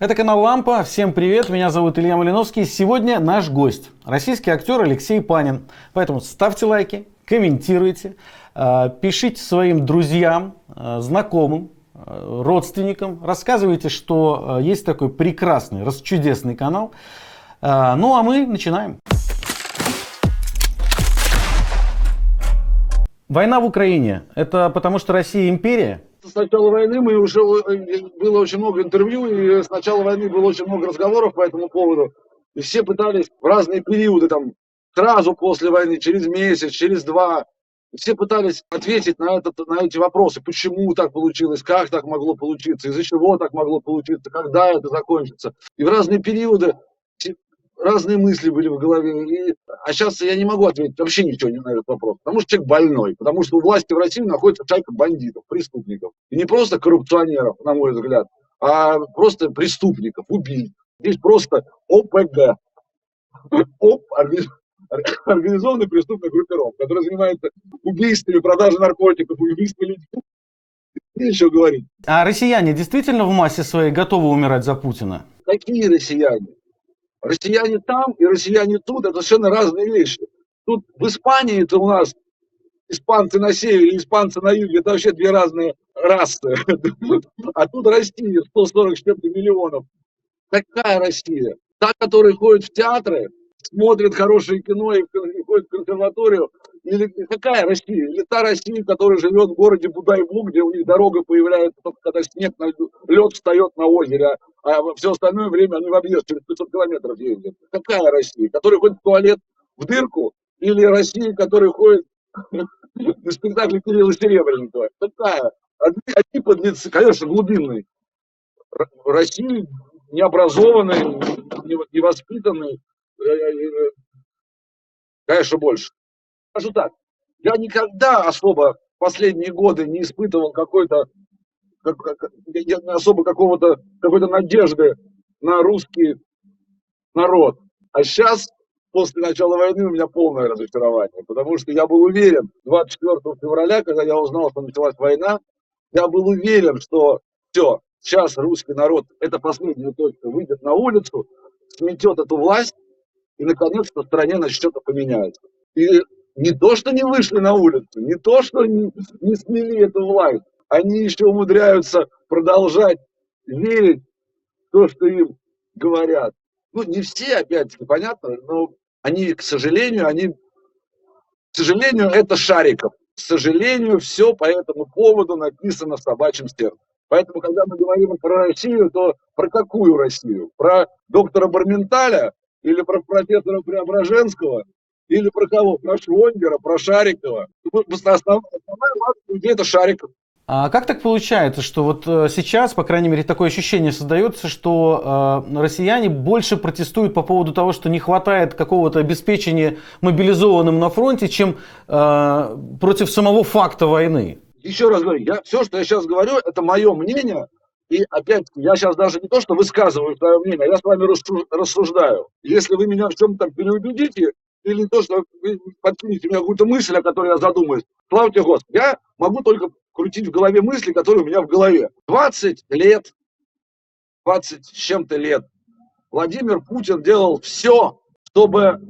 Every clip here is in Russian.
Это канал Лампа. Всем привет, меня зовут Илья Малиновский. Сегодня наш гость, российский актер Алексей Панин. Поэтому ставьте лайки, комментируйте, э, пишите своим друзьям, э, знакомым, э, родственникам, рассказывайте, что есть такой прекрасный, расчудесный канал. Ну а мы начинаем. Война в Украине. Это потому что Россия империя? С начала войны мы уже э, было очень много интервью, и с начала войны было очень много разговоров по этому поводу. И все пытались в разные периоды, там, сразу после войны, через месяц, через два, все пытались ответить на, этот, на эти вопросы, почему так получилось, как так могло получиться, из-за чего так могло получиться, когда это закончится. И в разные периоды разные мысли были в голове. И, а сейчас я не могу ответить вообще ничего на этот вопрос, потому что человек больной, потому что у власти в России находится шайка бандитов, преступников. И не просто коррупционеров, на мой взгляд, а просто преступников, убийц. Здесь просто ОПГ. ОП, организованная преступная группировка, которая занимается убийствами, продажей наркотиков, убийствами людей. И еще говорить. А россияне действительно в массе своей готовы умирать за Путина? Какие россияне? Россияне там и россияне тут – это совершенно разные вещи. Тут в Испании это у нас испанцы на севере, испанцы на юге, это вообще две разные расы. А тут Россия, 140 чем-то миллионов. Какая Россия? Та, которая ходит в театры, смотрит хорошее кино и ходит в консерваторию, или какая Россия? Или та Россия, которая живет в городе Будайбу, где у них дорога появляется только когда снег, лед встает на озере, а все остальное время они в объезд через 500 километров ездят. Какая Россия? Которая ходит в туалет в дырку? Или Россия, которая ходит на спектакле Кирилла Серебренникова? Какая? Одни, одни подлецы, конечно, глубинные. Россия необразованный, невоспитанный, э, э, э, конечно, больше скажу так, я никогда особо последние годы не испытывал какой-то как, как, особо какого-то какой-то надежды на русский народ. А сейчас, после начала войны, у меня полное разочарование, потому что я был уверен 24 февраля, когда я узнал, что началась война, я был уверен, что все, сейчас русский народ, это последняя точка, выйдет на улицу, сметет эту власть, и наконец-то стране начнет поменяться. И не то, что не вышли на улицу, не то, что не, не смели эту власть, они еще умудряются продолжать верить в то, что им говорят. Ну, не все, опять-таки, понятно, но они, к сожалению, они, к сожалению, это Шариков. К сожалению, все по этому поводу написано в собачьем сердце. Поэтому, когда мы говорим про Россию, то про какую Россию? Про доктора Барменталя или про профессора Преображенского или про кого? Про Швонгера, про Шарикова. Основная масса людей это Шариков. А как так получается, что вот э, сейчас, по крайней мере, такое ощущение создается, что э, россияне больше протестуют по поводу того, что не хватает какого-то обеспечения мобилизованным на фронте, чем э, против самого факта войны? Еще раз говорю, я, все, что я сейчас говорю, это мое мнение, и опять, я сейчас даже не то, что высказываю свое мнение, я с вами рассуждаю. Если вы меня в чем-то переубедите, или то, что вы подкинете мне какую-то мысль, о которой я задумаюсь. Слава Господи, я могу только крутить в голове мысли, которые у меня в голове. 20 лет, 20 с чем-то лет Владимир Путин делал все, чтобы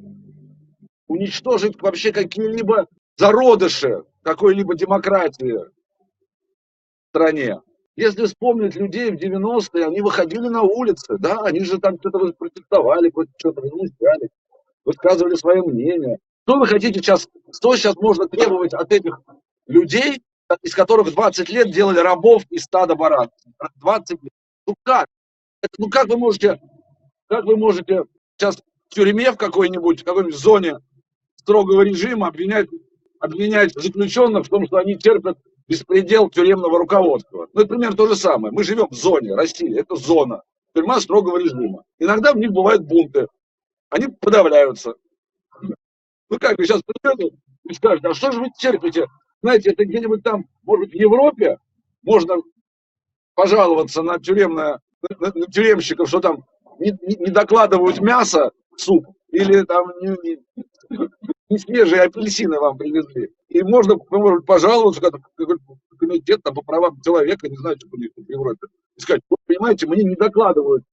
уничтожить вообще какие-либо зародыши какой-либо демократии в стране. Если вспомнить людей в 90-е, они выходили на улицы, да, они же там что-то протестовали, что-то возмущались высказывали свое мнение. Что вы хотите сейчас, что сейчас можно требовать от этих людей, из которых 20 лет делали рабов из стада баранов? 20 лет. Ну как? Ну как вы можете, как вы можете сейчас в тюрьме в какой-нибудь, в какой-нибудь зоне строгого режима обвинять, обвинять заключенных в том, что они терпят беспредел тюремного руководства. Ну, это примерно то же самое. Мы живем в зоне России, это зона, тюрьма строгого режима. Иногда в них бывают бунты, они подавляются. Ну как, вы сейчас придете и скажете, а что же вы терпите? Знаете, это где-нибудь там, может, в Европе можно пожаловаться на тюремное, на, на тюремщиков, что там не, не, не докладывают мясо в суп, или там не, не, не свежие апельсины вам привезли. И можно, может, пожаловаться как комитет там, по правам человека, не знаю, что у них в Европе, и сказать, понимаете, мне не докладывают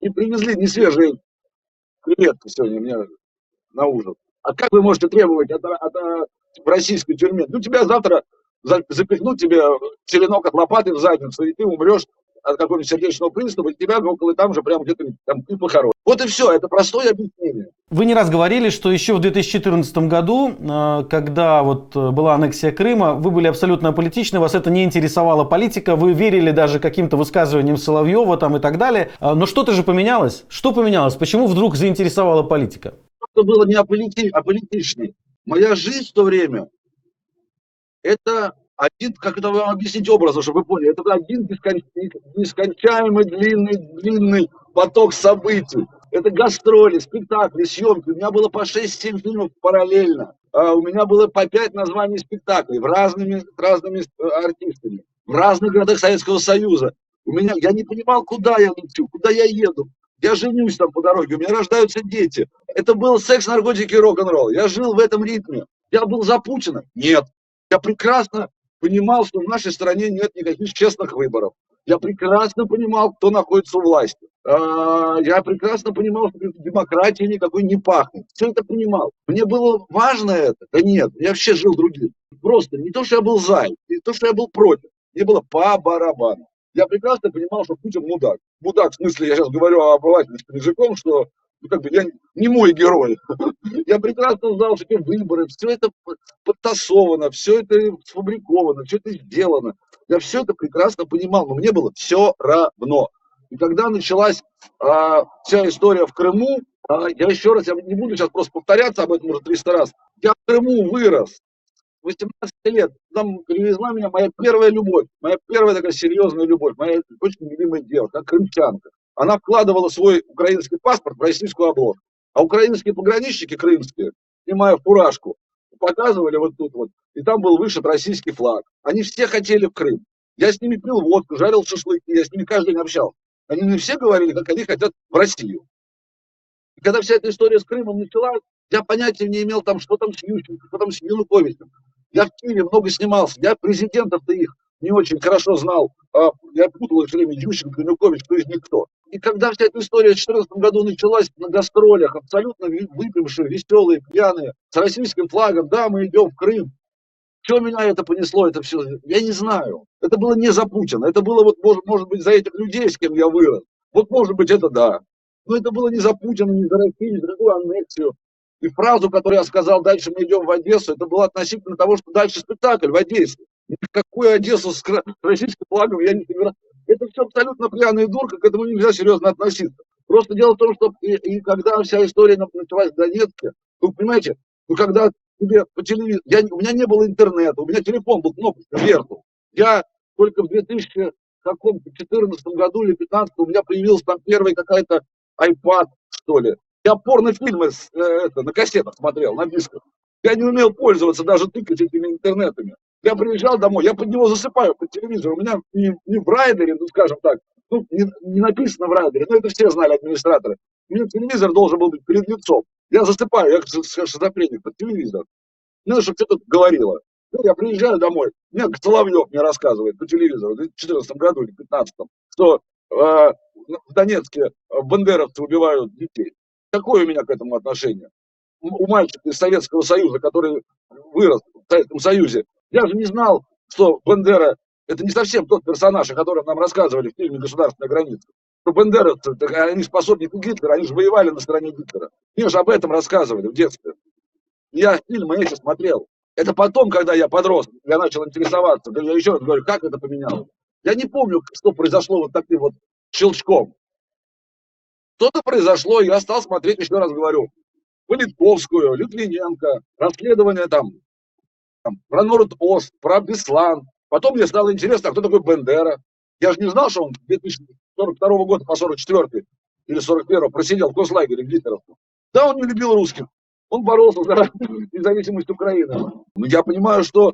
И привезли не свежие креветки сегодня мне на ужин. А как вы можете требовать от, от, от в российской тюрьме? Ну, тебя завтра запихнут тебе теленок от лопаты в задницу, и ты умрешь от какого-нибудь сердечного приступа, и тебя около там же прямо где-то там ты похоронен. Вот и все, это простое объяснение. Вы не раз говорили, что еще в 2014 году, э, когда вот э, была аннексия Крыма, вы были абсолютно аполитичны, вас это не интересовала политика, вы верили даже каким-то высказываниям Соловьева там и так далее. А, но что-то же поменялось. Что поменялось? Почему вдруг заинтересовала политика? Это было не аполити... аполитичней. Моя жизнь в то время, это один, как это вам объяснить образом, чтобы вы поняли, это один нескончаемый длинный, длинный поток событий. Это гастроли, спектакли, съемки. У меня было по 6-7 фильмов параллельно. А у меня было по 5 названий спектаклей в разными, разными э, артистами, в разных городах Советского Союза. У меня, я не понимал, куда я лечу, куда я еду. Я женюсь там по дороге, у меня рождаются дети. Это был секс, наркотики рок-н-ролл. Я жил в этом ритме. Я был за Путина? Нет. Я прекрасно понимал, что в нашей стране нет никаких честных выборов. Я прекрасно понимал, кто находится у власти. А, я прекрасно понимал, что демократии никакой не пахнет. Все это понимал. Мне было важно это? Да нет, я вообще жил другим. Просто не то, что я был за, не то, что я был против. Мне было по барабану. Я прекрасно понимал, что Путин мудак. Мудак, в смысле, я сейчас говорю о обывательским языком, что ну, как бы я не мой герой. Я прекрасно знал, что выборы, все это подтасовано, все это сфабриковано, все это сделано. Я все это прекрасно понимал, но мне было все равно. И когда началась а, вся история в Крыму, а, я еще раз, я не буду сейчас просто повторяться об этом уже 300 раз, я в Крыму вырос, 18 лет, там привезла меня моя первая любовь, моя первая такая серьезная любовь, моя очень любимая девушка, крымчанка она вкладывала свой украинский паспорт в российскую обложку. А украинские пограничники крымские, снимая фуражку, показывали вот тут вот, и там был вышит российский флаг. Они все хотели в Крым. Я с ними пил водку, жарил шашлыки, я с ними каждый день общался. Они мне все говорили, как они хотят в Россию. И когда вся эта история с Крымом началась, я понятия не имел там, что там с Ющенко, что там с Януковичем. Я в Киеве много снимался, я президентов-то их не очень хорошо знал, а я путал их все время Ющенко, Янукович, кто из них кто. И когда вся эта история в 2014 году началась на гастролях, абсолютно выпившие, веселые, пьяные, с российским флагом, да, мы идем в Крым. Что меня это понесло, это все, я не знаю. Это было не за Путина, это было вот, может, может быть, за этих людей, с кем я вырос. Вот, может быть, это да. Но это было не за Путина, не за Россию, не за другую аннексию. И фразу, которую я сказал, дальше мы идем в Одессу, это было относительно того, что дальше спектакль в Одессе. Никакую Одессу с российским флагом я не собираюсь. Это все абсолютно пьяная дурка, к этому нельзя серьезно относиться. Просто дело в том, что и, и когда вся история началась в Донецке, вы понимаете, ну когда тебе по телевизору, я, у меня не было интернета, у меня телефон был кнопочный вверху. Я только в 2014 году или 2015 у меня появился там первый какая-то iPad, что ли. Я порнофильмы с, э, это, на кассетах смотрел, на дисках. Я не умел пользоваться, даже тыкать этими интернетами. Я приезжал домой, я под него засыпаю, под телевизор. У меня не, не в райдере, ну скажем так, ну, не, не написано в райдере, но это все знали администраторы. У меня телевизор должен был быть перед лицом. Я засыпаю, я шизофреник под телевизор. Ну, чтобы что-то говорило. Ну, я приезжаю домой, мне Соловьев мне рассказывает по телевизору в 2014 году или 2015, что э, в Донецке бандеровцы убивают детей. Какое у меня к этому отношение? У мальчика из Советского Союза, который вырос в Советском Союзе, я же не знал, что Бендера это не совсем тот персонаж, о котором нам рассказывали в фильме «Государственная граница». Что Бендера, они способники Гитлера, они же воевали на стороне Гитлера. Мне же об этом рассказывали в детстве. Я фильмы эти смотрел. Это потом, когда я подрос, я начал интересоваться. Я еще раз говорю, как это поменялось. Я не помню, что произошло вот таким вот щелчком. Что-то произошло, и я стал смотреть, еще раз говорю, Политковскую, Литвиненко, расследование там там, про Норд-Ост, про Беслан. Потом мне стало интересно, а кто такой Бендера. Я же не знал, что он 2042 года по 44 или 41 просидел в концлагере в Гитлеровском. Да, он не любил русских. Он боролся за независимость Украины. Но я понимаю, что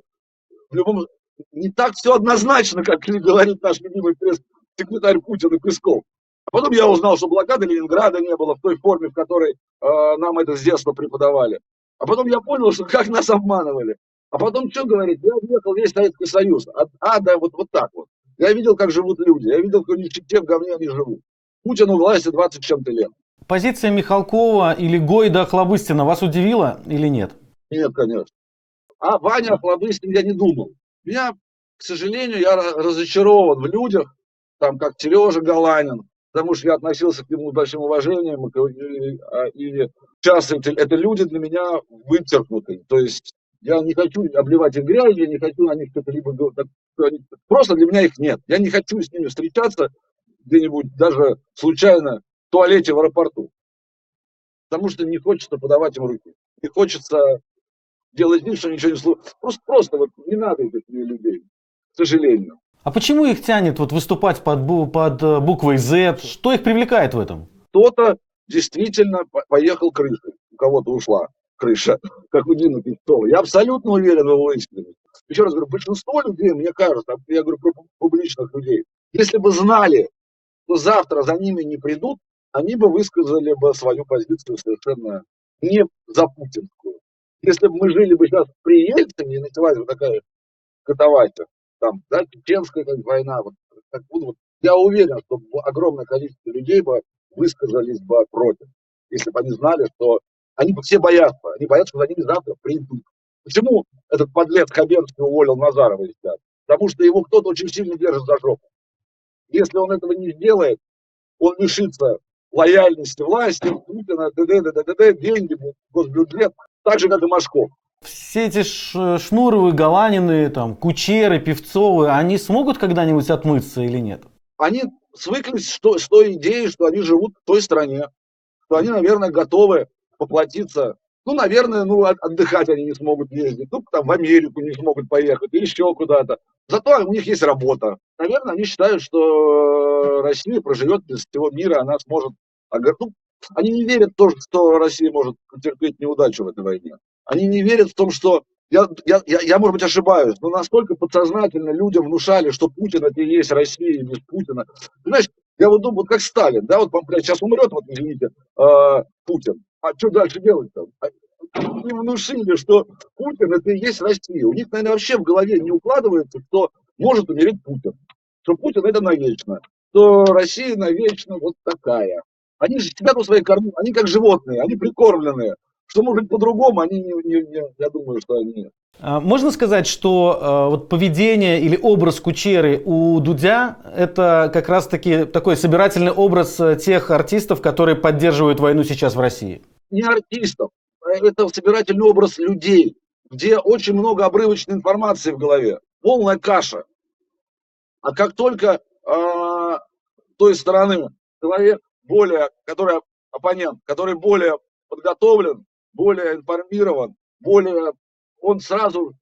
в любом... не так все однозначно, как говорит наш любимый пресс-секретарь Путин и Песков. А потом я узнал, что блокады Ленинграда не было в той форме, в которой э, нам это с детства преподавали. А потом я понял, что как нас обманывали. А потом что говорит? Я объехал весь Советский Союз. От А до вот, вот так вот. Я видел, как живут люди. Я видел, как в нищете в говне они живут. Путину власти 20 чем-то лет. Позиция Михалкова или Гойда Хлобыстина вас удивила или нет? Нет, конечно. А Ваня Хлобыстин я не думал. Меня, к сожалению, я разочарован в людях, там, как Сережа Галанин, потому что я относился к нему с большим уважением, и, и сейчас это, это люди для меня вычеркнуты. То есть я не хочу обливать их грязью, я не хочу на них что-то либо... Просто для меня их нет. Я не хочу с ними встречаться где-нибудь даже случайно в туалете в аэропорту. Потому что не хочется подавать им руки. Не хочется делать вид, что ничего не слушает. Просто, просто вот не надо этих людей, к сожалению. А почему их тянет вот выступать под, под э, буквой Z? Что их привлекает в этом? Кто-то действительно поехал крышей, у кого-то ушла крыша, как у Певцова. Я абсолютно уверен в его искренности. Еще раз говорю, большинство людей, мне кажется, я говорю про публичных людей, если бы знали, что завтра за ними не придут, они бы высказали бы свою позицию совершенно не за путинскую. Если бы мы жили бы сейчас при Ельцине и началась бы такая катавасия, там, да, чеченская как война, вот, так, вот, я уверен, что огромное количество людей бы высказались бы против, если бы они знали, что они все боятся, они боятся, что за ними завтра придут. Почему этот подлец Хабенский уволил Назарова из театра? Потому что его кто-то очень сильно держит за жопу. Если он этого не сделает, он лишится лояльности власти, Путина, д.д., д.д., деньги, госбюджет, так же, как и Машков. Все эти Шнуровы, Галанины, там, Кучеры, Певцовы, они смогут когда-нибудь отмыться или нет? Они свыклись что, с той идеей, что они живут в той стране, что они, наверное, готовы поплатиться. Ну, наверное, ну, отдыхать они не смогут ездить. Ну, там в Америку не смогут поехать или еще куда-то. Зато у них есть работа. Наверное, они считают, что Россия проживет без всего мира, она сможет... Ну, они не верят в то, что Россия может потерпеть неудачу в этой войне. Они не верят в том, что я, я, я, я, может быть, ошибаюсь, но настолько подсознательно людям внушали, что Путин это и есть Россия без Путина. Понимаешь, я вот думаю, вот как Сталин, да, вот, сейчас умрет, вот, извините, э, Путин. А что дальше делать-то? Им внушили, что Путин это и есть Россия. У них, наверное, вообще в голове не укладывается, что может умереть Путин. Что Путин это навечно. Что Россия навечно вот такая. Они же сидят у своей кормы, они как животные, они прикормленные. Что может быть по-другому, они не, не, не, я думаю, что они а, можно сказать, что э, вот поведение или образ Кучеры у Дудя это как раз-таки такой собирательный образ э, тех артистов, которые поддерживают войну сейчас в России? Не артистов, а это собирательный образ людей, где очень много обрывочной информации в голове, полная каша. А как только э, той стороны человек более, который оппонент, который более подготовлен, более информирован, более он сразу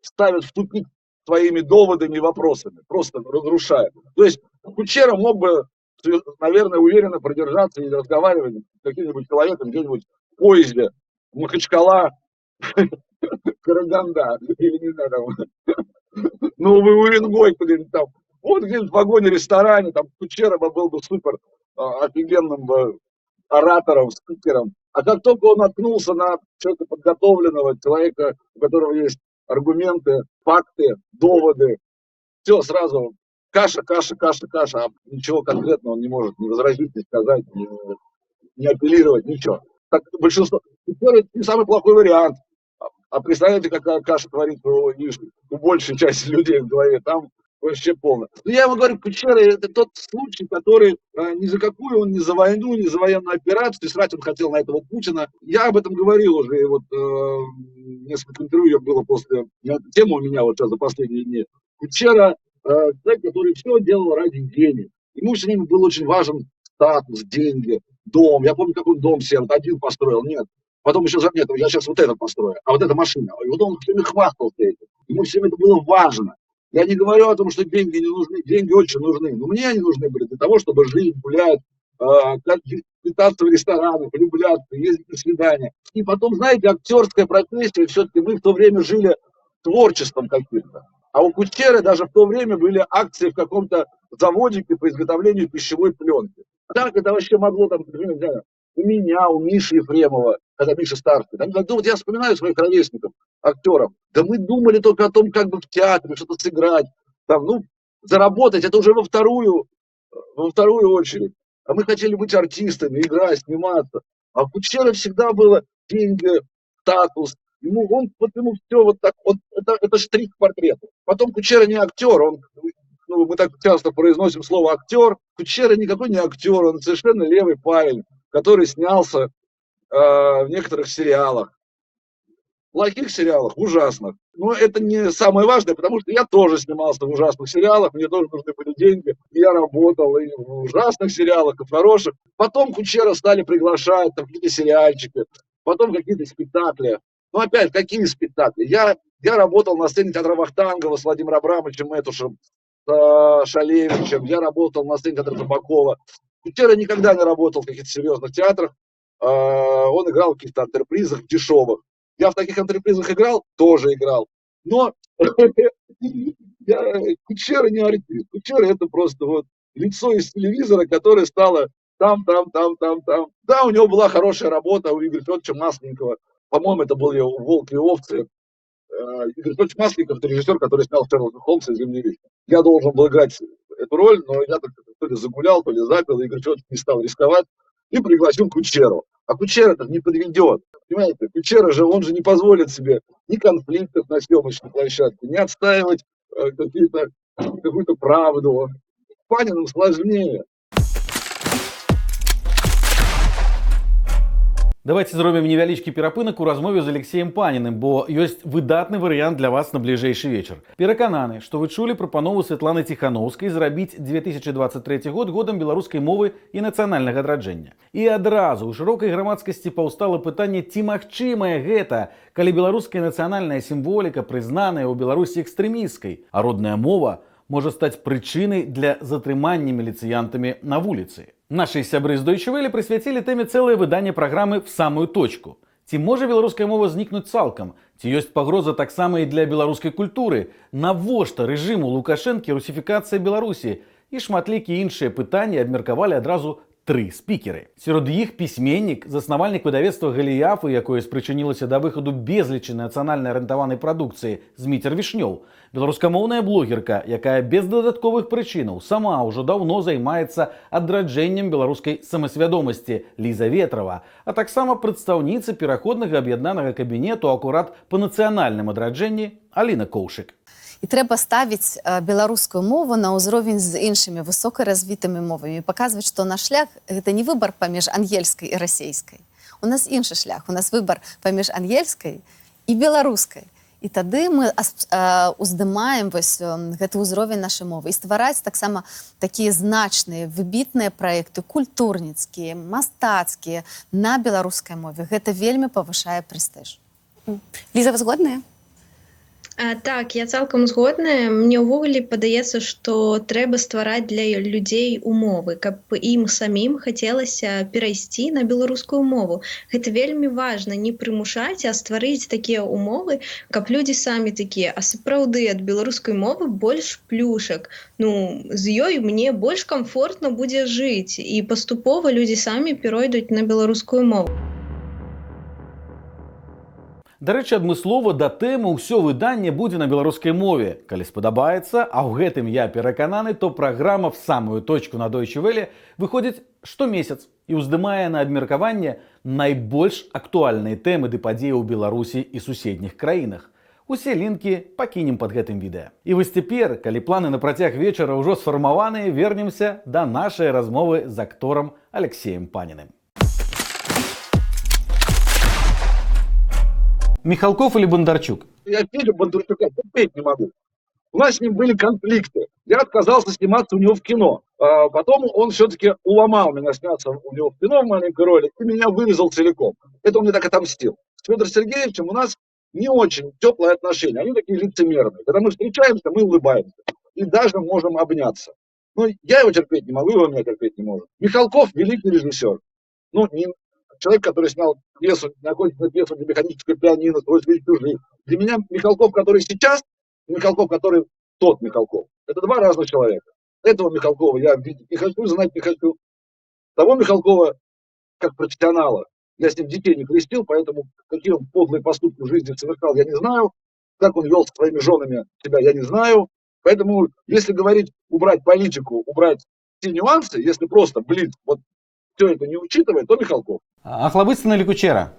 ставит в тупик своими доводами и вопросами, просто разрушает. То есть Кучера мог бы, наверное, уверенно продержаться и разговаривать с каким-нибудь человеком где-нибудь в поезде, Махачкала, Караганда, или не знаю, там, Новый Уренгой, где-нибудь там. Вот где-нибудь в вагоне-ресторане, там Кучера был бы супер а, офигенным оратором, спикером. А как только он наткнулся на человека подготовленного, человека, у которого есть аргументы, факты, доводы, все сразу каша, каша, каша, каша, а ничего конкретного он не может не возразить, не сказать, не, не апеллировать, ничего. Так большинство. Теперь не самый плохой вариант. А, а представляете, какая каша творится у, у большей части людей в голове. Там вообще полно. Но я вам говорю, Кучера это тот случай, который э, ни за какую он, ни за войну, ни за военную операцию, срать он хотел на этого Путина. Я об этом говорил уже, и вот э, несколько интервью было после, тема у меня вот сейчас за последние дни. Кучера, э, который все делал ради денег. Ему все время был очень важен статус, деньги, дом. Я помню, как он дом себе вот один построил, нет. Потом еще нет, я сейчас вот этот построю, а вот эта машина. И вот он все время хвастался этим. Ему все время это было важно. Я не говорю о том, что деньги не нужны, деньги очень нужны, но мне они нужны были для того, чтобы жить, гулять, питаться в ресторанах, влюбляться, ездить на свидания. И потом, знаете, актерская профессия, все-таки мы в то время жили творчеством каким-то. А у Кучеры даже в то время были акции в каком-то заводике по изготовлению пищевой пленки. Как это вообще могло там, например, у меня, у Миши Ефремова, когда Миша старший. Они, ну, вот я вспоминаю своих ровесников, актеров. Да мы думали только о том, как бы в театре что-то сыграть. Там, ну, заработать, это уже во вторую, во вторую очередь. а мы хотели быть артистами, играть, сниматься. А у Кучера всегда было деньги, статус. Ему, он, вот ему все вот так, вот, это, это штрих к портрету. Потом Кучера не актер, он, ну, мы так часто произносим слово актер. Кучера никакой не актер, он совершенно левый парень, который снялся э, в некоторых сериалах плохих сериалах, ужасных. Но это не самое важное, потому что я тоже снимался в ужасных сериалах, мне тоже нужны были деньги. Я работал и в ужасных сериалах, и в хороших. Потом Кучера стали приглашать, там какие-то сериальчики, потом какие-то спектакли. Но опять, какие спектакли? Я, я работал на сцене театра Вахтангова с Владимиром Абрамовичем Этушем, э, Шалевичем, я работал на сцене театра Табакова. Кучера никогда не работал в каких-то серьезных театрах. Э, он играл в каких-то антрепризах дешевых. Я в таких антрепризах играл, тоже играл. Но Кучера не артист. Кучера это просто вот лицо из телевизора, которое стало там, там, там, там, там. Да, у него была хорошая работа у Игоря Федоровича Масленникова. По-моему, это был его «Волк и овцы». Э, Игорь Федорович Масленников – это режиссер, который снял Шерлока Холмса и «Землерик». Я должен был играть эту роль, но я то ли загулял, то ли запил, и Федорович не стал рисковать и пригласил Кучеру. А Кучера это не подведет. Понимаете, Кучера же, он же не позволит себе ни конфликтов на съемочной площадке, ни отстаивать э, какие-то, какую-то правду. Панину сложнее. Давайте зробім невялічкі перапынак у размове з Алексеем Панінным, бо ёсць выдатны варыянт для вас на бліжэйшы вечар. Перакананы, што вы чулі прапанову Святланы Ціханаўскай зрабіць 2023 год годам беларускай мовы і нацыянальнага адраджэння. І адразу ў шырокай грамадскасці паўстала пытанне, ці магчымае гэта, калі беларуская нацыянальная сімволіка прызнаная ў Беларусі экстрэміскай, а родная мова можа стаць прычынай для затрымання міліцыянтамі на вуліцы. Наши сябры з Дойчевелі прысвяцілі тэме цэлае выданне праграмы в самую точку. Ці можа беларуская мова знікнуць цалкам? Ці ёсць пагроза таксама і для беларускай культуры? Навошта рэжыму лукашэнкі русіфікацыя Беларусі? І шматлікія іншыя пытанні абмеркавалі адразу тры спікеры. Сярод іх пісьменнік, заснавальнік выдавецтва галіяфы, якое спрычынілася да выхаду безлічы нацыянальнай арыентаванай прадукцыі зміцер вішнёў. Беларускамоўная блогерка, якая без дадатковых прычынаў сама ўжо даўно займаецца адраджэннем беларускай самасвядомасці Ліза Ветрова, а таксама прадстаўніцы пераходнага аб'яднанага кабінету акурат па нацыянальным адраджэнні Аліна Коўшык. І трэба ставіць беларускую мову на ўзровень з іншымі высокаразвітымі мовамі. Паказваць што наш шлях гэта не выбар паміж ангельскай і расейскай у нас іншы шлях. У нас выбар паміж ангельскай і беларускай. І тады мы уздымаем вось гэты ўзровень нашай мовы. І ствараць таксама такія значныя выбітныя праекты культурніцкія мастацкія на беларускай мове. Гэта вельмі павышае прэстыж. Ліза згодная А, так, я цалкам згодная. Мне ўвогуле падаецца, што трэба ствараць для людзей умовы, каб ім самім хацелася перайсці на беларускую мову. Гэта вельмі важна не прымушаць, а стварыць такія умовы, каб людзі самі такія, а сапраўды ад беларускай мовы больш плюшак. Ну з ёй мне больш камфортна будзе жыць і паступова людзі самі перайдуць на беларускую мову. Дарэчы, адмыслова да тэмы ўсё выданне будзе на беларускай мове. Калі спадабаецца, а ў гэтым я перакананы, то праграма в самую точку на дойчывелі выходзіць штомесяц і ўздымае на абмеркаванне найбольш актуальныя тэмы ды падзеі ў Беларусі і суседніх краінах. Усе лінкі пакінем под гэтым відэа. І вось цяпер, калі планы на працяг вечара ўжо сфармаваныя, вернемся да нашай размовы з акторам Алексеем Паніным. Михалков или Бондарчук? Я Федю Бондарчука терпеть не могу. У нас с ним были конфликты. Я отказался сниматься у него в кино. А потом он все-таки уломал меня сняться у него в кино в маленькой роли и меня вырезал целиком. Это он мне так отомстил. С Федором Сергеевичем у нас не очень теплые отношения. Они такие лицемерные. Когда мы встречаемся, мы улыбаемся. И даже можем обняться. Но я его терпеть не могу, его меня терпеть не может. Михалков великий режиссер. Ну, не, человек, который снял пьесу, на пьесу для механического пианино, свой чужих. Для меня Михалков, который сейчас, Михалков, который тот Михалков, это два разных человека. Этого Михалкова я видеть не хочу, знать не хочу. Того Михалкова, как профессионала, я с ним детей не крестил, поэтому какие он подлые поступки в жизни совершал, я не знаю. Как он вел с своими женами себя, я не знаю. Поэтому, если говорить, убрать политику, убрать те нюансы, если просто, блин, вот все это не учитывая, то Михалков. Охлобыстин или Кучера?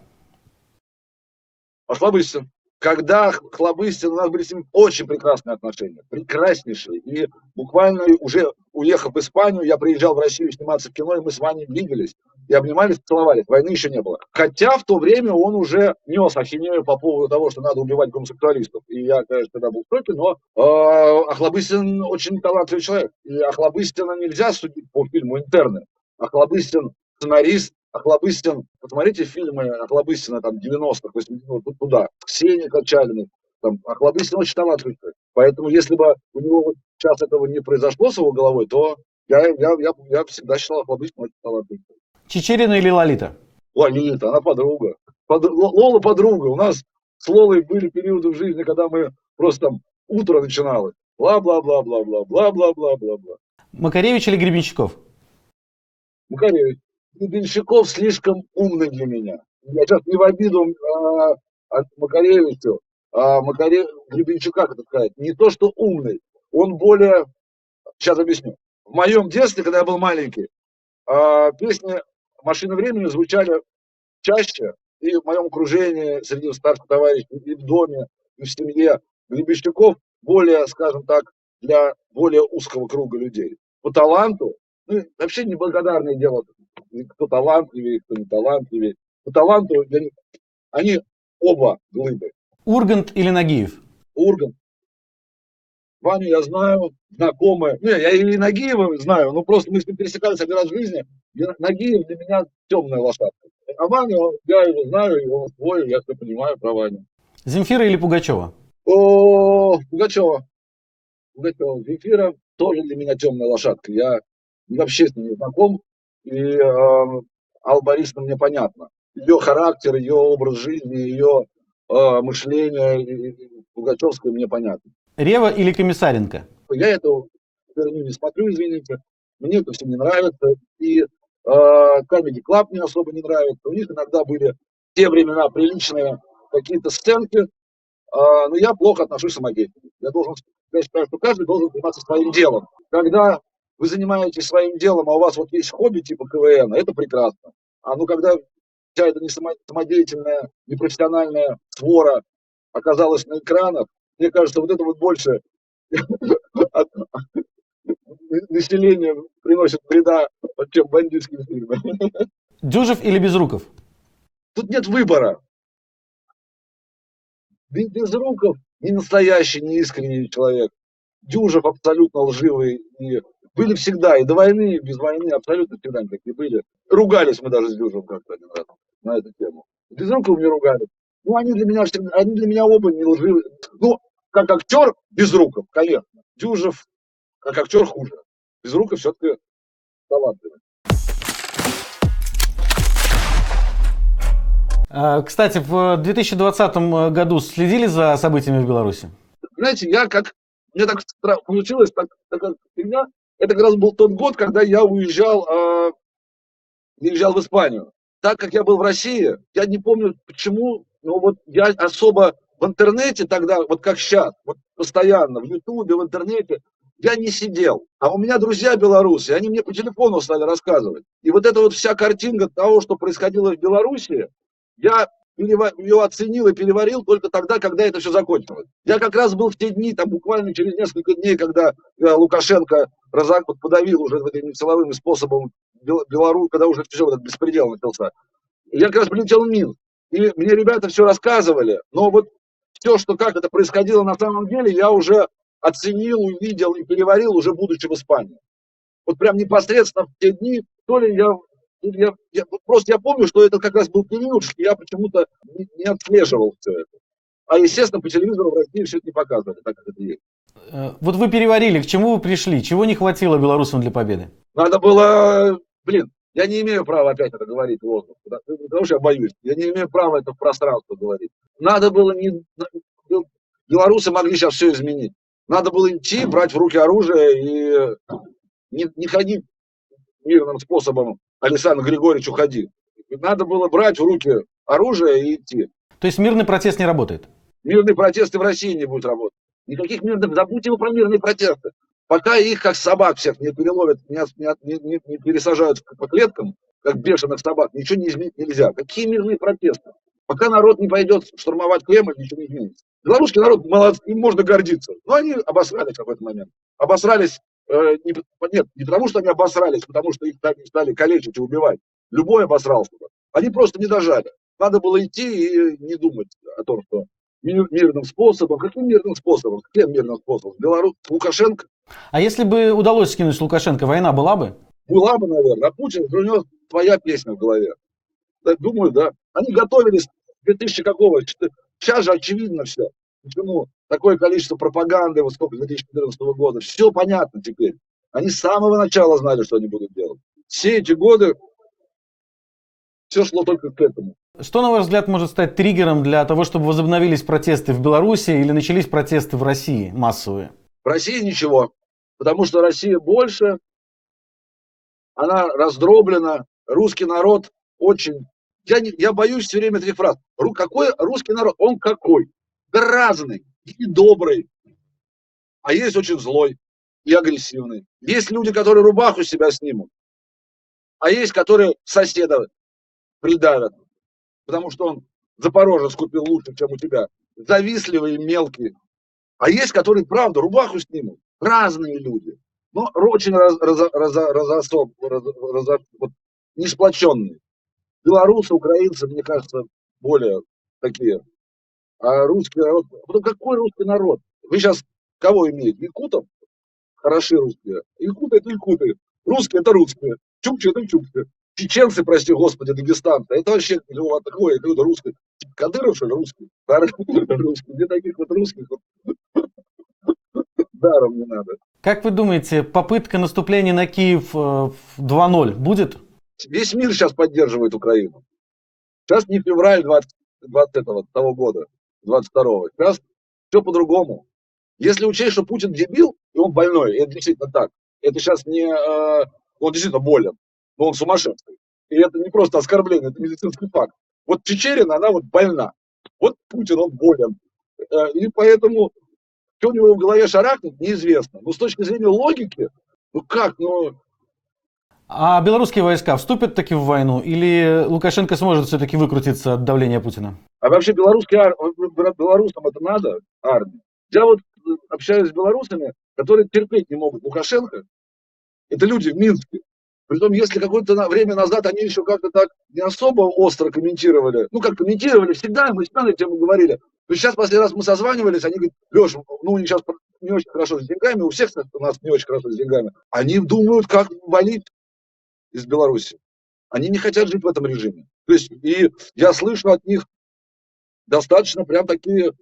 Охлобыстин. Когда Хлобыстин, у нас были с ним очень прекрасные отношения, прекраснейшие. И буквально уже уехав в Испанию, я приезжал в Россию сниматься в кино, и мы с вами виделись. И обнимались, целовались. Войны еще не было. Хотя в то время он уже нес ахинею по поводу того, что надо убивать гомосексуалистов. И я, конечно, тогда был в шоке, но э, Охлобыстин очень талантливый человек. И Охлобыстина нельзя судить по фильму «Интерны». Охлобыстин сценарист, Охлобыстин, посмотрите фильмы Охлобыстина там 90-х, 80-х, ну, туда, Ксения Качалиной, там, Охлобыстин очень талантливый человек. Поэтому если бы у него вот сейчас этого не произошло с его головой, то я, я, я, я всегда считал Охлобыстина очень талантливым. Чечерина или Лолита? Лолита, она подруга. Под, Лола подруга. У нас с Лолой были периоды в жизни, когда мы просто там утро начиналось. Бла-бла-бла-бла-бла-бла-бла-бла-бла. Макаревич или Гребенщиков? Макаревич. Гребенщиков слишком умный для меня. Я сейчас не в обиду а, Макаревичу, а Макаре... Гребенщика, как это сказать, не то что умный, он более, сейчас объясню. В моем детстве, когда я был маленький, а, песни «Машины времени» звучали чаще, и в моем окружении, среди старших товарищей, и в доме, и в семье. Гребенщиков более, скажем так, для более узкого круга людей. По таланту, ну, вообще неблагодарное дело кто талантливее, кто не талантливее. По таланту они оба глыбы. Ургант или Нагиев? Ургант. Ваню я знаю, знакомые. Не, я и Нагиева знаю, но просто мы с ним пересекались один раз в жизни. Нагиев для меня темная лошадка. А Ваню, я его знаю, его свой, я все понимаю про Ваню. Земфира или Пугачева? О, Пугачева. Пугачева. Земфира тоже для меня темная лошадка. Я вообще с ним не знаком. И э, Алла Борисовна мне понятно. Ее характер, ее образ жизни, ее э, мышление Пугачевское мне понятно. Рева или Комиссаренко? Я этого не смотрю, извините. Мне это все не нравится. И э, Comedy Club мне особо не нравится. У них иногда были в те времена приличные какие-то сценки, э, но я плохо отношусь к самодеятельности. Я должен я считаю, что каждый должен заниматься своим делом. Когда вы занимаетесь своим делом, а у вас вот есть хобби типа КВН, это прекрасно. А ну когда вся эта не самодеятельная, непрофессиональная свора оказалась на экранах, мне кажется, вот это вот больше население приносит вреда, чем бандитские фильмы. Дюжев или Безруков? Тут нет выбора. Безруков не настоящий, не искренний человек. Дюжев абсолютно лживый и были всегда, и до войны, и без войны, абсолютно всегда такие были. Ругались мы даже с Дюжем как-то один раз на эту тему. Безруков не ругались. Ну, они для меня всегда, они для меня оба не лживые. Ну, как актер, Безруков, конечно. Дюжев, как актер, хуже. Безруков все-таки талантливый. А, кстати, в 2020 году следили за событиями в Беларуси? Знаете, я как... Мне так получилось, так, такая фигня. Это как раз был тот год, когда я уезжал, э, уезжал в Испанию. Так как я был в России, я не помню почему, но вот я особо в интернете тогда, вот как сейчас, вот постоянно в Ютубе, в интернете, я не сидел. А у меня друзья белорусы, они мне по телефону стали рассказывать. И вот эта вот вся картинка того, что происходило в Беларуси, я ее оценил и переварил только тогда, когда это все закончилось. Я как раз был в те дни, там буквально через несколько дней, когда э, Лукашенко разок, подавил уже этим силовым способом Беларусь, когда уже все этот беспредел начался. Я как раз прилетел в Минск. И мне ребята все рассказывали, но вот все, что как это происходило на самом деле, я уже оценил, увидел и переварил, уже будучи в Испании. Вот прям непосредственно в те дни, то ли я я, я, просто я помню, что это как раз был период, что я почему-то не, не отслеживал все это. А, естественно, по телевизору в России все это не показывали, так как это есть. Э, вот вы переварили, к чему вы пришли? Чего не хватило белорусам для победы? Надо было, блин, я не имею права опять это говорить в воздух, потому что я боюсь. Я не имею права это в пространство говорить. Надо было не... Белорусы могли сейчас все изменить. Надо было идти, брать в руки оружие и не, не ходить мирным способом Александр Григорьевич, уходи. Надо было брать в руки оружие и идти. То есть мирный протест не работает? Мирные протесты в России не будут работать. Никаких мирных, забудьте вы про мирные протесты. Пока их, как собак всех, не переловят, не, не, не, не пересажают по клеткам, как бешеных собак, ничего не изменить нельзя. Какие мирные протесты? Пока народ не пойдет штурмовать Кремль, ничего не изменится. Белорусский народ молодцы, им можно гордиться. Но они обосрались в какой-то момент. Обосрались, э, не, нет, не потому что они обосрались, потому что их так стали калечить и убивать. Любой обосрался бы. Они просто не дожали. Надо было идти и не думать о том, что мирным способом. Каким мирным способом? Каким мирным способом? Белорус, Лукашенко? А если бы удалось скинуть Лукашенко, война была бы? Была бы, наверное. А Путин, у него твоя песня в голове. Думаю, да. Они готовились 2000 какого? Сейчас же очевидно все. Почему такое количество пропаганды, вот сколько, 2014 года. Все понятно теперь. Они с самого начала знали, что они будут делать. Все эти годы все шло только к этому. Что, на ваш взгляд, может стать триггером для того, чтобы возобновились протесты в Беларуси или начались протесты в России массовые? В России ничего, потому что Россия больше, она раздроблена, русский народ очень... Я, не, я боюсь все время этих фраз. Ру, какой русский народ? Он какой? Да разный и добрый, а есть очень злой и агрессивный. Есть люди, которые рубаху себя снимут, а есть, которые соседа придавят потому что он Запорожец купил лучше, чем у тебя. Завистливые, мелкие. А есть, которые, правда, рубаху снимут. Разные люди. Но очень раз, раз, раз, раз, раз, раз, вот, не. Белорусы, украинцы, мне кажется, более такие. А русский народ... Потом какой русский народ? Вы сейчас кого имеете? Якутов? Хороши русские. Якуты это якуты. Русские это русские. Чукчи это чукчи чеченцы, прости господи, дагестанцы, это вообще ну, вот такое, это русский. Кадыров, что ли, русский? русский. Где таких вот русских даром не надо. Как вы думаете, попытка наступления на Киев 2-0 э, будет? Весь мир сейчас поддерживает Украину. Сейчас не февраль 20, 20 этого, того года, 22-го. Сейчас все по-другому. Если учесть, что Путин дебил, и он больной, это действительно так. Это сейчас не... Э, он действительно болен но он сумасшедший. И это не просто оскорбление, это медицинский факт. Вот Чечерина, она вот больна. Вот Путин, он болен. Э, и поэтому, что у него в голове шарахнет, неизвестно. Но с точки зрения логики, ну как, ну... А белорусские войска вступят таки в войну? Или Лукашенко сможет все-таки выкрутиться от давления Путина? А вообще белорусские ар... белорусам это надо, армия? Я вот общаюсь с белорусами, которые терпеть не могут Лукашенко. Это люди в Минске. Притом, если какое-то время назад они еще как-то так не особо остро комментировали, ну как комментировали всегда, мы всегда на тему говорили. То сейчас последний раз мы созванивались, они говорят, Леша, ну у них сейчас не очень хорошо с деньгами, у всех у нас не очень хорошо с деньгами. Они думают, как валить из Беларуси. Они не хотят жить в этом режиме. То есть, и я слышу от них достаточно прям такие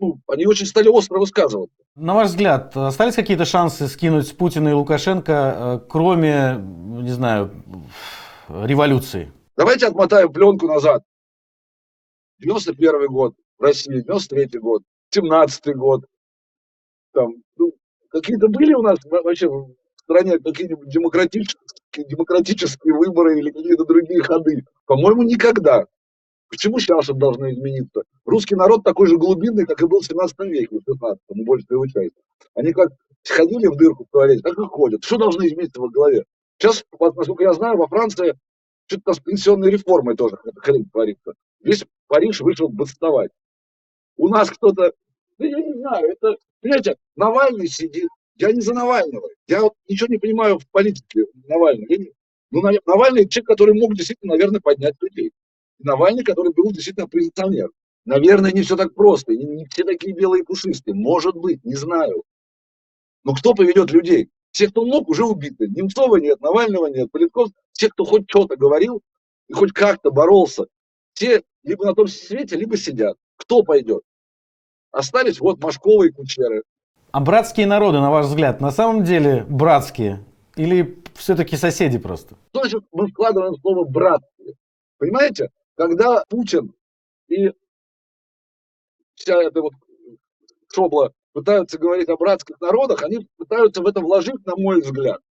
ну, они очень стали остро высказываться. На ваш взгляд, остались какие-то шансы скинуть с Путина и Лукашенко, э, кроме, не знаю, революции? Давайте отмотаем пленку назад. 91 год в России, 93 год, 17 год. Там, ну, какие-то были у нас вообще в стране какие-нибудь демократические, демократические выборы или какие-то другие ходы? По-моему, никогда. Почему сейчас это должно измениться? Русский народ такой же глубинный, как и был в 17 веке, в 16 ну, больше его часть. Они как ходили в дырку в туалете, так и ходят. Что должно измениться в их голове? Сейчас, насколько я знаю, во Франции что-то с пенсионной реформой тоже хрень творится. Весь Париж вышел бастовать. У нас кто-то, да я не знаю, это, понимаете, Навальный сидит, я не за Навального, я вот ничего не понимаю в политике Навального. Не, ну, Навальный человек, который мог действительно, наверное, поднять людей. Навальный, который был действительно оппозиционер. Наверное, не все так просто, не, не все такие белые пушистые. Может быть, не знаю. Но кто поведет людей? Все, кто мог, уже убиты. Немцова нет, Навального нет, Политков. Те, кто хоть что-то говорил и хоть как-то боролся, все либо на том свете, либо сидят. Кто пойдет? Остались вот Машкова и Кучеры. А братские народы, на ваш взгляд, на самом деле братские? Или все-таки соседи просто? Значит, мы вкладываем слово «братские». Понимаете? Когда Путин и вся эта вот шобла пытаются говорить о братских народах, они пытаются в это вложить, на мой взгляд.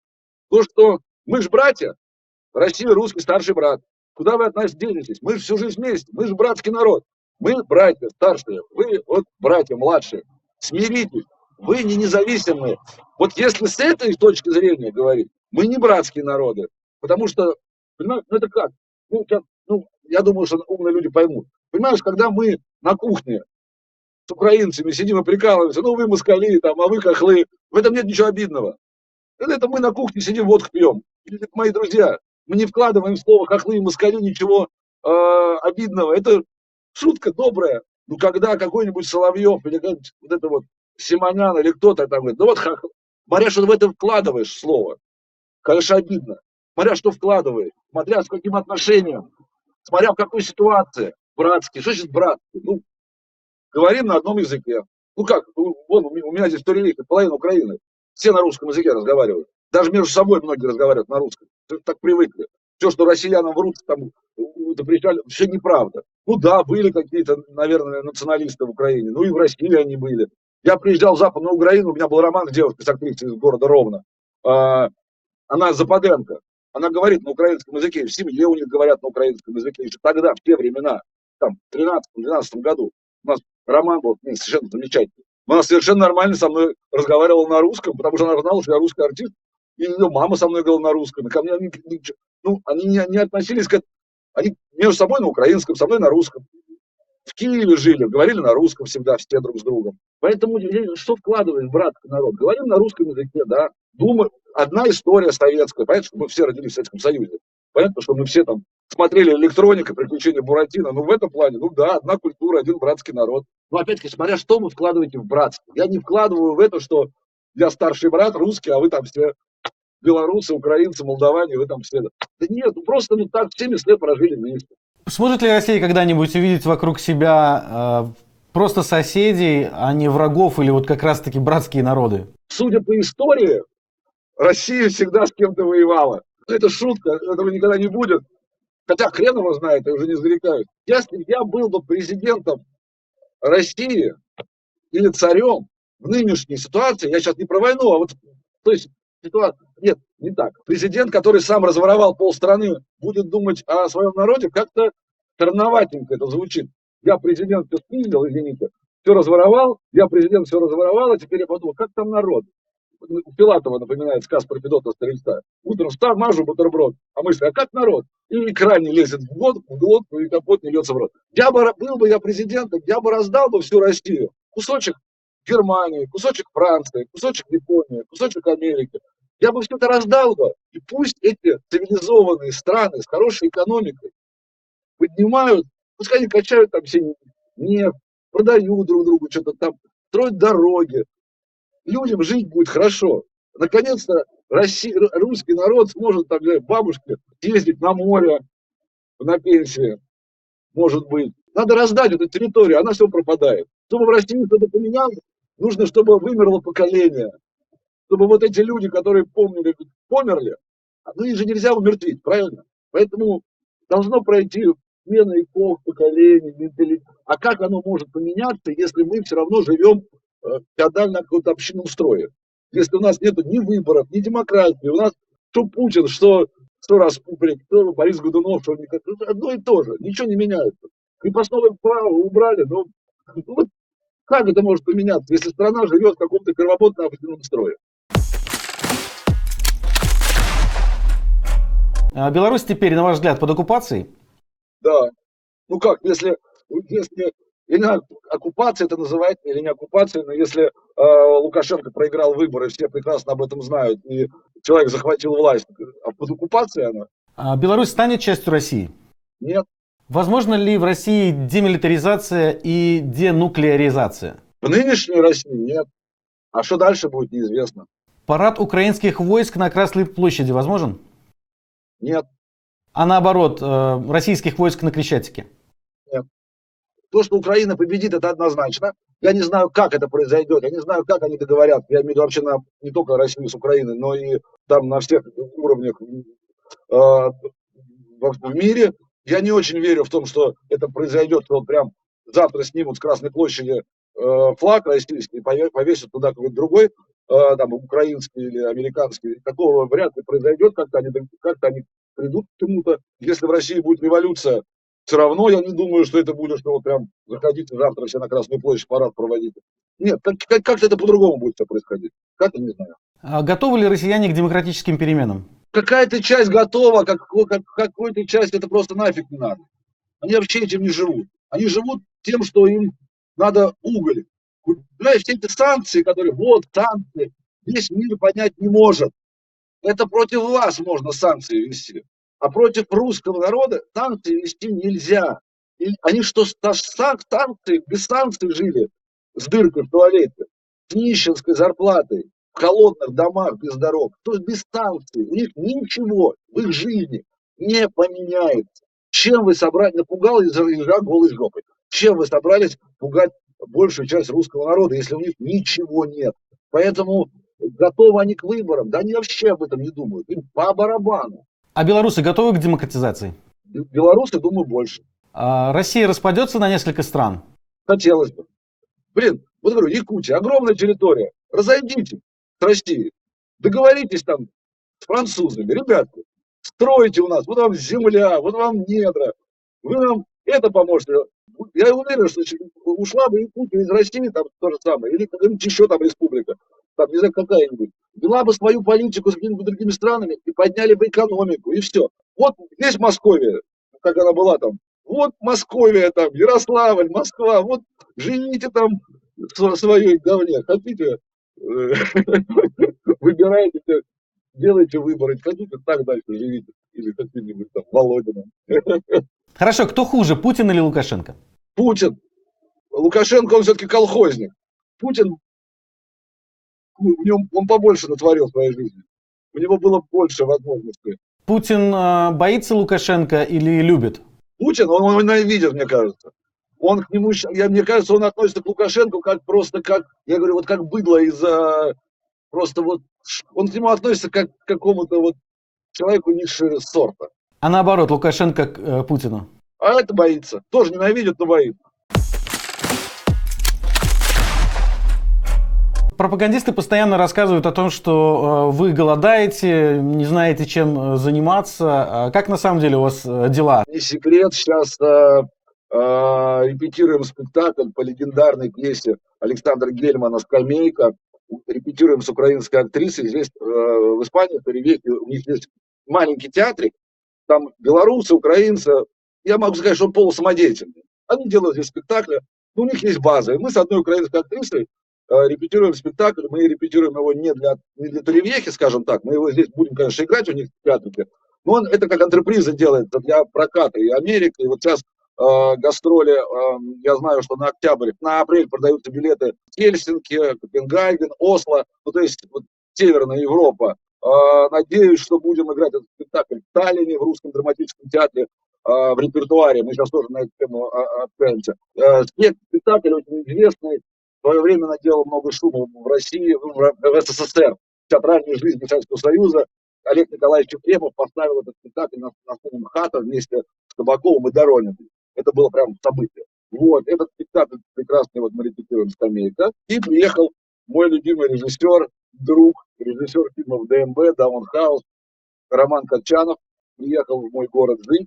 То, что мы же братья, Россия русский старший брат. Куда вы от нас денетесь? Мы же всю жизнь вместе, мы же братский народ. Мы братья старшие, вы вот братья младшие. Смиритесь. вы не независимые. Вот если с этой точки зрения говорить, мы не братские народы, потому что, понимаешь, ну это как? Ну, сейчас, ну, я думаю, что умные люди поймут. Понимаешь, когда мы на кухне с украинцами сидим и прикалываемся, ну вы москали, там, а вы хохлы, в этом нет ничего обидного. Это, мы на кухне сидим, водку пьем. Или мои друзья. Мы не вкладываем слово хохлы и москали ничего э, обидного. Это шутка добрая. Ну, когда какой-нибудь Соловьев или вот это вот Симонян или кто-то там говорит, ну вот хохл, смотря что в это вкладываешь слово, конечно, обидно. Смотря что вкладываешь, смотря с каким отношением, смотря в какой ситуации, братский, что значит братский? Ну, говорим на одном языке. Ну как, вон, у меня здесь турелейка, половина Украины, все на русском языке разговаривают. Даже между собой многие разговаривают на русском. Так привыкли. Все, что россиянам врут, там, запрещали, все неправда. Ну да, были какие-то, наверное, националисты в Украине, ну и в России они были. Я приезжал в Западную Украину, у меня был роман с девушкой с актрисой из города Ровно. А, она Западенко. Она говорит на украинском языке, в семье у них говорят на украинском языке. Еще тогда, в те времена, там, в 13-12 году, у нас роман был ну, совершенно замечательный. Она совершенно нормально со мной разговаривала на русском, потому что она знала, что я русский артист. И ее мама со мной говорила на русском. И ко мне они, ну, они не, не относились к Они между собой на украинском, со мной на русском. В Киеве жили, говорили на русском всегда все друг с другом. Поэтому что вкладываешь, брат, народ? Говорим на русском языке, да. Думаю, одна история советская. Понятно, что мы все родились в Советском Союзе. Понятно, что мы все там смотрели электроника, приключения Буратино. Ну, в этом плане, ну да, одна культура, один братский народ. Но опять-таки, смотря что вы вкладываете в братство. Я не вкладываю в это, что я старший брат русский, а вы там все белорусы, украинцы, молдаване, вы там все. Да нет, ну просто ну так 70 лет прожили вместе. Сможет ли Россия когда-нибудь увидеть вокруг себя э, просто соседей, а не врагов или вот как раз-таки братские народы? Судя по истории, Россия всегда с кем-то воевала. Это шутка, этого никогда не будет. Хотя хрен его знает, я уже не зарекаюсь. Если я был бы президентом России или царем в нынешней ситуации, я сейчас не про войну, а вот то есть ситуация, нет, не так. Президент, который сам разворовал полстраны, будет думать о своем народе, как-то странноватенько это звучит. Я президент все спиздил, извините, все разворовал, я президент все разворовал, а теперь я подумал, как там народ? у Пилатова напоминает сказ про Федота Старица. Утром встал, мажу бутерброд, а мысль, а как народ? И икра не лезет в глотку, в глотку, и капот не льется в рот. Я бы, был бы я президентом, я бы раздал бы всю Россию. Кусочек Германии, кусочек Франции, кусочек Японии, кусочек Америки. Я бы все это раздал бы. И пусть эти цивилизованные страны с хорошей экономикой поднимают, пускай они качают там все нефть, продают друг другу что-то там, строят дороги, людям жить будет хорошо. Наконец-то русский народ сможет там, бабушке ездить на море, на пенсии, может быть. Надо раздать эту территорию, она все пропадает. Чтобы в России что-то поменялось, нужно, чтобы вымерло поколение. Чтобы вот эти люди, которые помнили, померли, ну их же нельзя умертвить, правильно? Поэтому должно пройти смена эпох, поколений, менталитет. А как оно может поменяться, если мы все равно живем феодально каком-то общинном строе. Если у нас нет ни выборов, ни демократии, у нас что Путин, что, что Распублик, что Борис Годунов, что одно и то же, ничего не меняется. Крепостное право убрали, но ну, вот как это может поменяться, если страна живет в каком-то кровоботном общинном строе? А Беларусь теперь, на ваш взгляд, под оккупацией? Да. Ну как, если, если знаю, оккупация это называется или не оккупация, но если э, Лукашенко проиграл выборы, все прекрасно об этом знают, и человек захватил власть, а под оккупацией она? А Беларусь станет частью России? Нет. Возможно ли в России демилитаризация и денуклеаризация? В нынешней России нет. А что дальше будет, неизвестно. Парад украинских войск на Красной площади возможен? Нет. А наоборот, э, российских войск на Крещатике? Нет. То, что Украина победит, это однозначно. Я не знаю, как это произойдет, я не знаю, как они договорят. Я имею в виду вообще на, не только Россию с Украиной, но и там на всех уровнях э, в, в мире. Я не очень верю в том, что это произойдет, что вот прям завтра снимут с Красной площади э, флаг российский, повесят туда какой-то другой, э, там, украинский или американский. Такого вряд ли произойдет, как-то они, как они придут к чему-то. Если в России будет революция, все равно я не думаю, что это будет, что вот прям заходите завтра все на Красную площадь парад проводите. Нет, как, как, как это по-другому будет все происходить? Как я не знаю. А готовы ли россияне к демократическим переменам? Какая-то часть готова, как, как, какой-то часть это просто нафиг не надо. Они вообще этим не живут. Они живут тем, что им надо уголь. Понимаешь, все эти санкции, которые, вот, санкции, весь мир понять не может. Это против вас можно санкции вести. А против русского народа санкции вести нельзя. И они что, санкции, без санкций жили с дыркой в туалете, с нищенской зарплатой, в холодных домах без дорог. То есть без санкций. У них ничего в их жизни не поменяется. Чем вы собрались, напугал из-за голой жопой, чем вы собрались пугать большую часть русского народа, если у них ничего нет? Поэтому готовы они к выборам, да они вообще об этом не думают, им по барабану. А белорусы готовы к демократизации? Белорусы, думаю, больше. А Россия распадется на несколько стран? Хотелось бы. Блин, вот говорю, Якутия, огромная территория. Разойдите с Россией. Договоритесь там с французами. Ребятки, стройте у нас, вот вам земля, вот вам недра. Вы нам это поможете. Я уверен, что ушла бы Якутия из России, там то же самое, или какая-нибудь еще там республика, там, не знаю, какая-нибудь, вела бы свою политику с какими-то другими странами и подняли бы экономику, и все. Вот здесь Московия, как она была там, вот Московия там, Ярославль, Москва, вот живите там в своей говне, хотите, выбирайте, делайте выборы, хотите, так дальше живите, или каким-нибудь там Володином. Хорошо, кто хуже, Путин или Лукашенко? Путин. Лукашенко, он все-таки колхозник. Путин, в нем, он побольше натворил в своей жизни. У него было больше возможностей. Путин э, боится Лукашенко или любит? Путин, он его ненавидит, мне кажется. Он к нему, я, мне кажется, он относится к Лукашенко как просто как, я говорю, вот как быдло из-за, просто вот, он к нему относится как к какому-то вот человеку низшего сорта. А наоборот, Лукашенко к э, Путину? А это боится. Тоже ненавидит, но боится. Пропагандисты постоянно рассказывают о том, что э, вы голодаете, не знаете, чем э, заниматься. А как на самом деле у вас э, дела? Не секрет, сейчас репетируем спектакль по легендарной пьесе Александра Гельмана «Скамейка». Репетируем с украинской актрисой. Здесь э, в Испании, в Ревеке, у них есть маленький театрик. Там белорусы, украинцы. Я могу сказать, что он полусамодеятельный. Они делают здесь спектакли. у них есть база. И мы с одной украинской актрисой Э, репетируем спектакль, мы репетируем его не для, не для Туревьехи, скажем так, мы его здесь будем, конечно, играть у них в театре, но он это как антреприза делает для проката и Америки, и вот сейчас гастроли, э, я знаю, что на октябрь, на апрель продаются билеты в Хельсинки, Копенгаген, Осло, ну то есть вот, Северная Европа. Э, надеюсь, что будем играть этот спектакль в Таллине, в Русском драматическом театре, э, в репертуаре, мы сейчас тоже на эту тему общаемся. Э, спектакль очень известный, в свое время наделал много шума в России, в СССР, театральную жизнь Советского Союза. Олег Николаевич Ефремов поставил этот спектакль на, на сцене МХАТа вместе с Табаковым и Дорониным. Это было прям событие. Вот, этот спектакль прекрасный, вот мы репетируем «Скамейка». И приехал мой любимый режиссер, друг, режиссер фильмов ДМБ, Даунхаус, Роман Качанов, приехал в мой город жить.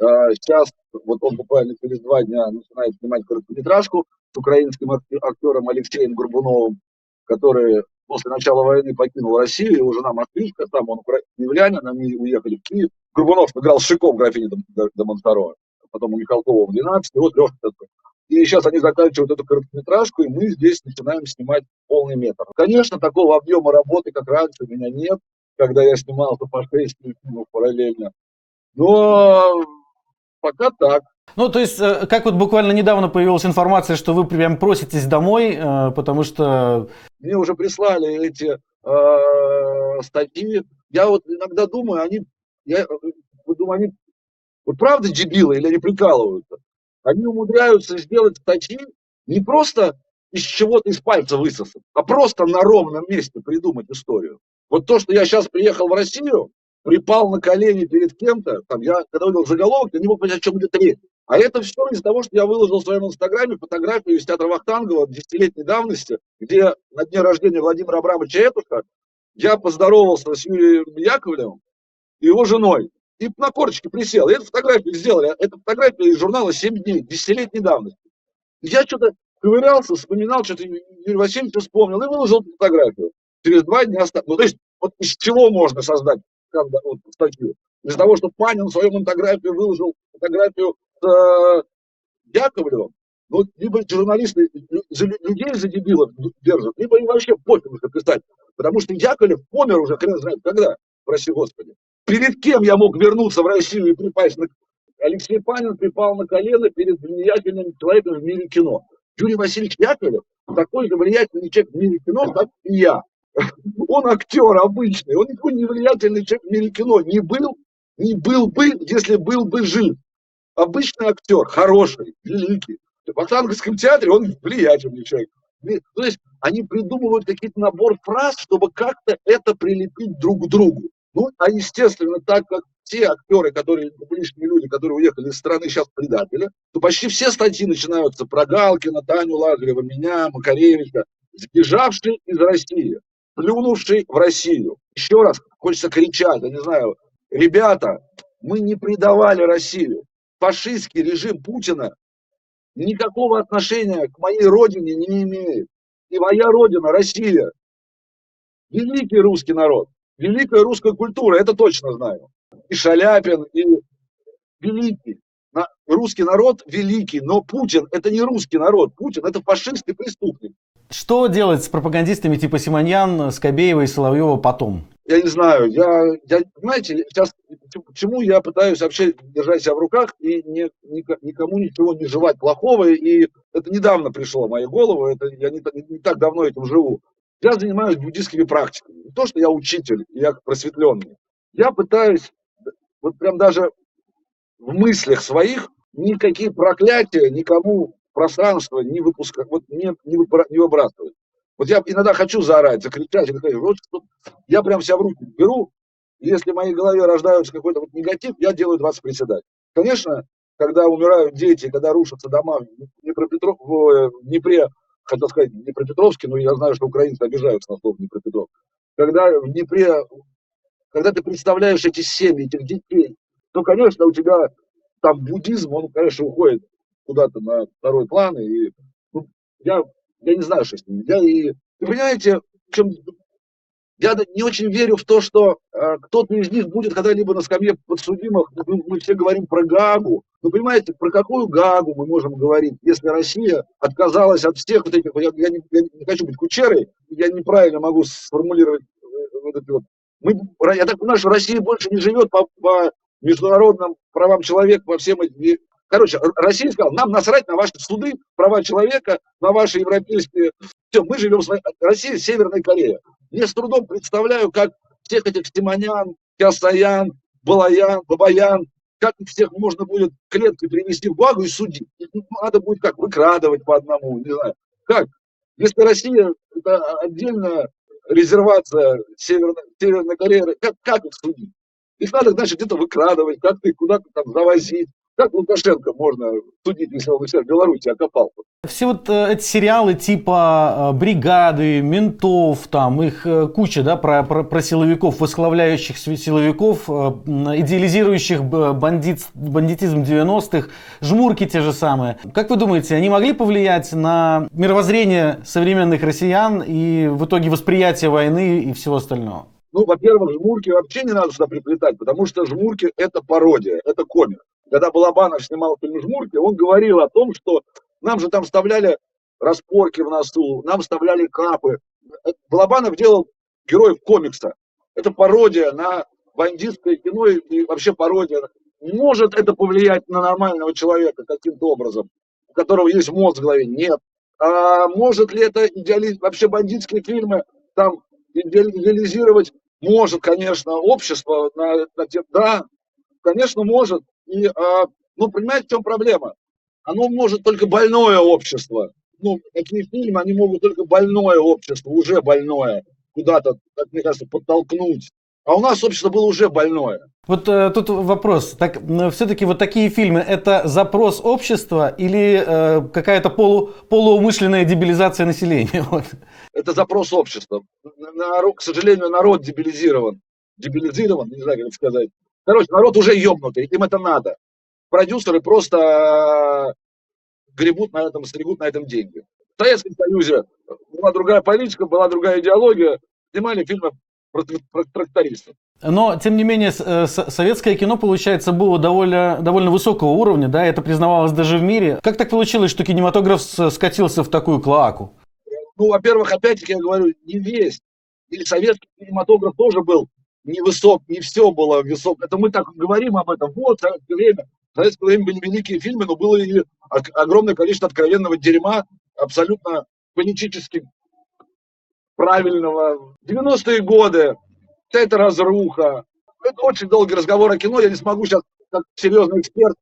А, сейчас, вот он буквально через два дня начинает снимать короткометражку с украинским актером Алексеем Горбуновым, который после начала войны покинул Россию, его жена москвичка, там он киевлянин, они уехали в Киев. Горбунов играл Шиком графини до Монтаро, потом у Михалкова в 12, вот Леша такой. И сейчас они заканчивают эту короткометражку, и мы здесь начинаем снимать полный метр. Конечно, такого объема работы, как раньше, у меня нет, когда я снимался по 6 фильмов параллельно. Но пока так. Ну, то есть, э, как вот буквально недавно появилась информация, что вы прям проситесь домой, э, потому что... Мне уже прислали эти э, статьи. Я вот иногда думаю, они, я думаю, они вот правда дебилы или они прикалываются? Они умудряются сделать статьи не просто из чего-то из пальца высосать, а просто на ровном месте придумать историю. Вот то, что я сейчас приехал в Россию, припал на колени перед кем-то, там, я, когда увидел заголовок, я не мог понять, о чем идет речь. А это все из-за того, что я выложил в своем инстаграме фотографию из театра Вахтангова десятилетней давности, где на дне рождения Владимира Абрамовича Этуша я поздоровался с Юрием Яковлевым и его женой. И на корточке присел. И эту фотографию сделали. Эта фотография из журнала «7 дней», десятилетней давности. Я что-то ковырялся, вспоминал, что-то Юрий Васильевич вспомнил и выложил фотографию. Через два дня... Ну, то есть, вот из чего можно создать вот, статью? Из того, что Панин в своем монографии выложил фотографию с э, Яковлевым, ну, либо журналисты людей за дебилов держат, либо им вообще пофиг уже писать. Потому что Яковлев помер уже хрен знает когда, прости господи. Перед кем я мог вернуться в Россию и припасть на... Алексей Панин припал на колено перед влиятельным человеком в мире кино. Юрий Васильевич Яковлев такой же влиятельный человек в мире кино, как и я. Он актер обычный, он никакой не влиятельный человек в мире кино. Не был, не был бы, если был бы жив. Обычный актер, хороший, великий. В Октябрьском театре он влиятельный человек. То есть они придумывают какие-то набор фраз, чтобы как-то это прилепить друг к другу. Ну, а естественно, так как те актеры, которые, публичные люди, которые уехали из страны, сейчас предатели, то почти все статьи начинаются про Галкина, Таню Лазарева, меня, Макаревича, сбежавший из России, плюнувший в Россию. Еще раз хочется кричать, я не знаю, ребята, мы не предавали Россию. Фашистский режим Путина никакого отношения к моей родине не имеет. И моя родина, Россия, великий русский народ, великая русская культура, это точно знаю. И Шаляпин, и великий. Русский народ великий, но Путин это не русский народ. Путин это фашист и преступник. Что делать с пропагандистами типа Симоньян, Скобеева и Соловьева потом? Я не знаю, я, я знаете, сейчас почему я пытаюсь вообще держать себя в руках и не, никому ничего не желать плохого, и это недавно пришло в мою голову, это я не, не так давно этим живу. Я занимаюсь буддийскими практиками. Не то, что я учитель, я просветленный. Я пытаюсь, вот прям даже в мыслях своих, никакие проклятия никому пространство не выпускать, вот не, не, не выбрасывать. Вот я иногда хочу заорать, закричать, я прям себя в руки беру, и если в моей голове рождается какой-то вот негатив, я делаю 20 приседаний. Конечно, когда умирают дети, когда рушатся дома в, Днепропетров... в Днепре, хотел сказать Днепропетровске, но я знаю, что украинцы обижаются на слово Днепропетров. Когда в Днепре, когда ты представляешь эти семьи, этих детей, то, конечно, у тебя там буддизм, он, конечно, уходит куда-то на второй план, и ну, я я не знаю, что с ними. Я и, вы понимаете, в чем я не очень верю в то, что э, кто-то из них будет когда-либо на скамье подсудимых. Мы, мы все говорим про Гагу. Вы понимаете, про какую Гагу мы можем говорить, если Россия отказалась от всех вот этих... Я, я, не, я не хочу быть кучерой, я неправильно могу сформулировать э, вот эти вот... Мы, я так понимаю, что Россия больше не живет по, по международным правам человека, по всем этим Короче, Россия сказала, нам насрать на ваши суды, права человека, на ваши европейские... Все, мы живем в своей... Россия – Северная Корея. Я с трудом представляю, как всех этих Стимонян, Киасаян, Балаян, Бабаян, как всех можно будет клеткой привести в Гагу и судить. надо будет как, выкрадывать по одному, не знаю. Как? Если Россия – это отдельная резервация Северной, Северной Кореи, как, как их судить? Их надо, значит, где-то выкрадывать, как-то их куда-то там завозить. Как Лукашенко можно судить, если он себя в Беларуси окопал? Все вот э, эти сериалы типа э, «Бригады», «Ментов», там их э, куча, да, про, про, про силовиков, восхваляющих силовиков, э, идеализирующих бандит, бандитизм 90-х, жмурки те же самые. Как вы думаете, они могли повлиять на мировоззрение современных россиян и в итоге восприятие войны и всего остального? Ну, во-первых, жмурки вообще не надо сюда приплетать, потому что жмурки – это пародия, это комик когда Балабанов снимал фильм «Жмурки», он говорил о том, что нам же там вставляли распорки в носу, нам вставляли капы. Балабанов делал героев комикса. Это пародия на бандитское кино и вообще пародия. Может это повлиять на нормального человека каким-то образом, у которого есть мозг в голове? Нет. А может ли это идеализировать, вообще бандитские фильмы там идеализировать? Может, конечно, общество. На, на да, конечно, может. И, а, ну, понимаете, в чем проблема? Оно может только больное общество. Ну, такие фильмы, они могут только больное общество, уже больное, куда-то, как мне кажется, подтолкнуть. А у нас общество было уже больное. Вот э, тут вопрос. Так, все-таки вот такие фильмы это запрос общества или э, какая-то полу, полуумышленная дебилизация населения? Вот. Это запрос общества. На, к сожалению, народ дебилизирован. Дебилизирован, не знаю, как сказать Короче, народ уже ёбнутый, им это надо. Продюсеры просто э, гребут на этом, стригут на этом деньги. В Советском Союзе была другая политика, была другая идеология, снимали фильмы про, про трактористов. Но, тем не менее, э, советское кино, получается, было довольно, довольно высокого уровня, да, это признавалось даже в мире. Как так получилось, что кинематограф скатился в такую клоаку? Ну, во-первых, опять-таки я говорю, не весь. И советский кинематограф тоже был не высок, не все было высок. Это мы так говорим об этом. Вот, советское время. В советское время были великие фильмы, но было и ог- огромное количество откровенного дерьма, абсолютно политически правильного. 90-е годы, эта разруха. Это очень долгий разговор о кино, я не смогу сейчас, как серьезный эксперт,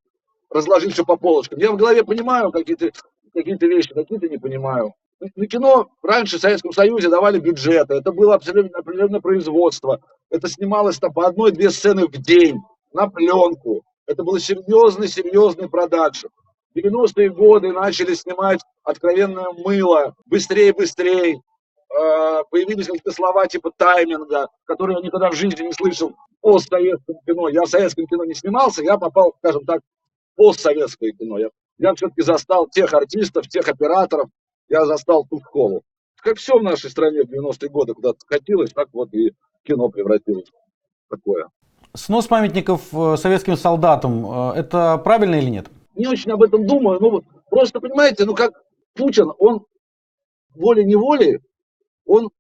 разложить все по полочкам. Я в голове понимаю какие-то какие вещи, какие-то не понимаю. На кино раньше в Советском Союзе давали бюджеты, это было абсолютно определенное производство, это снималось там по одной-две сцены в день, на пленку. Это был серьезный, серьезный продакшн. В 90-е годы начали снимать откровенное мыло, быстрее, быстрее. Э, Появились какие-то слова типа тайминга, которые я никогда в жизни не слышал в постсоветском кино. Я в советском кино не снимался, я попал, скажем так, в постсоветское кино. Я, я все-таки застал тех артистов, тех операторов, я застал ту школу. Как все в нашей стране в 90-е годы куда-то скатилось, так вот и кино превратилось в такое. Снос памятников э, советским солдатам, э, это правильно или нет? Не очень об этом думаю, ну вот просто понимаете, ну как Путин, он волей-неволей, он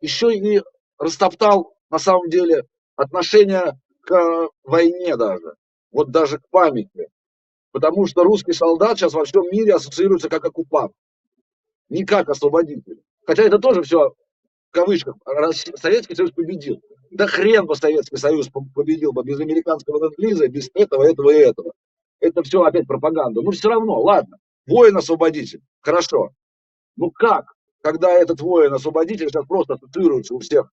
еще и растоптал на самом деле отношение к войне даже, вот даже к памяти. Потому что русский солдат сейчас во всем мире ассоциируется как оккупант, не как освободитель. Хотя это тоже все в кавычках. Советский Союз победил. Да хрен бы Советский Союз по- победил бы без американского ленд без этого, этого и этого. Это все опять пропаганда. Ну все равно, ладно, воин-освободитель, хорошо. Ну как, когда этот воин-освободитель сейчас просто ассоциируется у всех,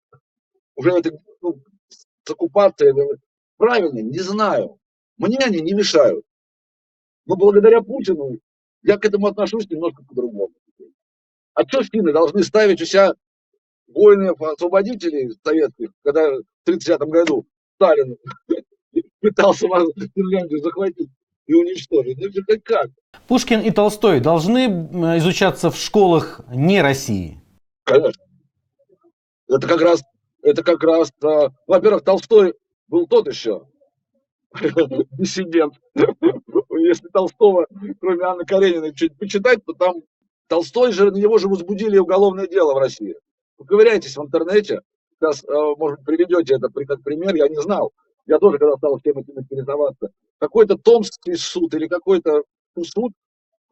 уже это ну, с оккупацией, правильно, не знаю. Мне они не мешают. Но благодаря Путину я к этому отношусь немножко по-другому. А что финны должны ставить у себя воинов-освободителей советских, когда в 1939 году Сталин пытался вас Финляндию захватить и уничтожить? Ну это как? Пушкин и Толстой должны изучаться в школах не России. Конечно. Это как раз, это как раз, а, во-первых, Толстой был тот еще диссидент. Если Толстого, кроме Анны Карениной, чуть почитать, то там Толстой же, на него же возбудили уголовное дело в России. Поковыряйтесь в интернете, сейчас, а, может приведете это как пример, я не знал. Я тоже, когда стал всем этим интересоваться, какой-то Томский суд или какой-то суд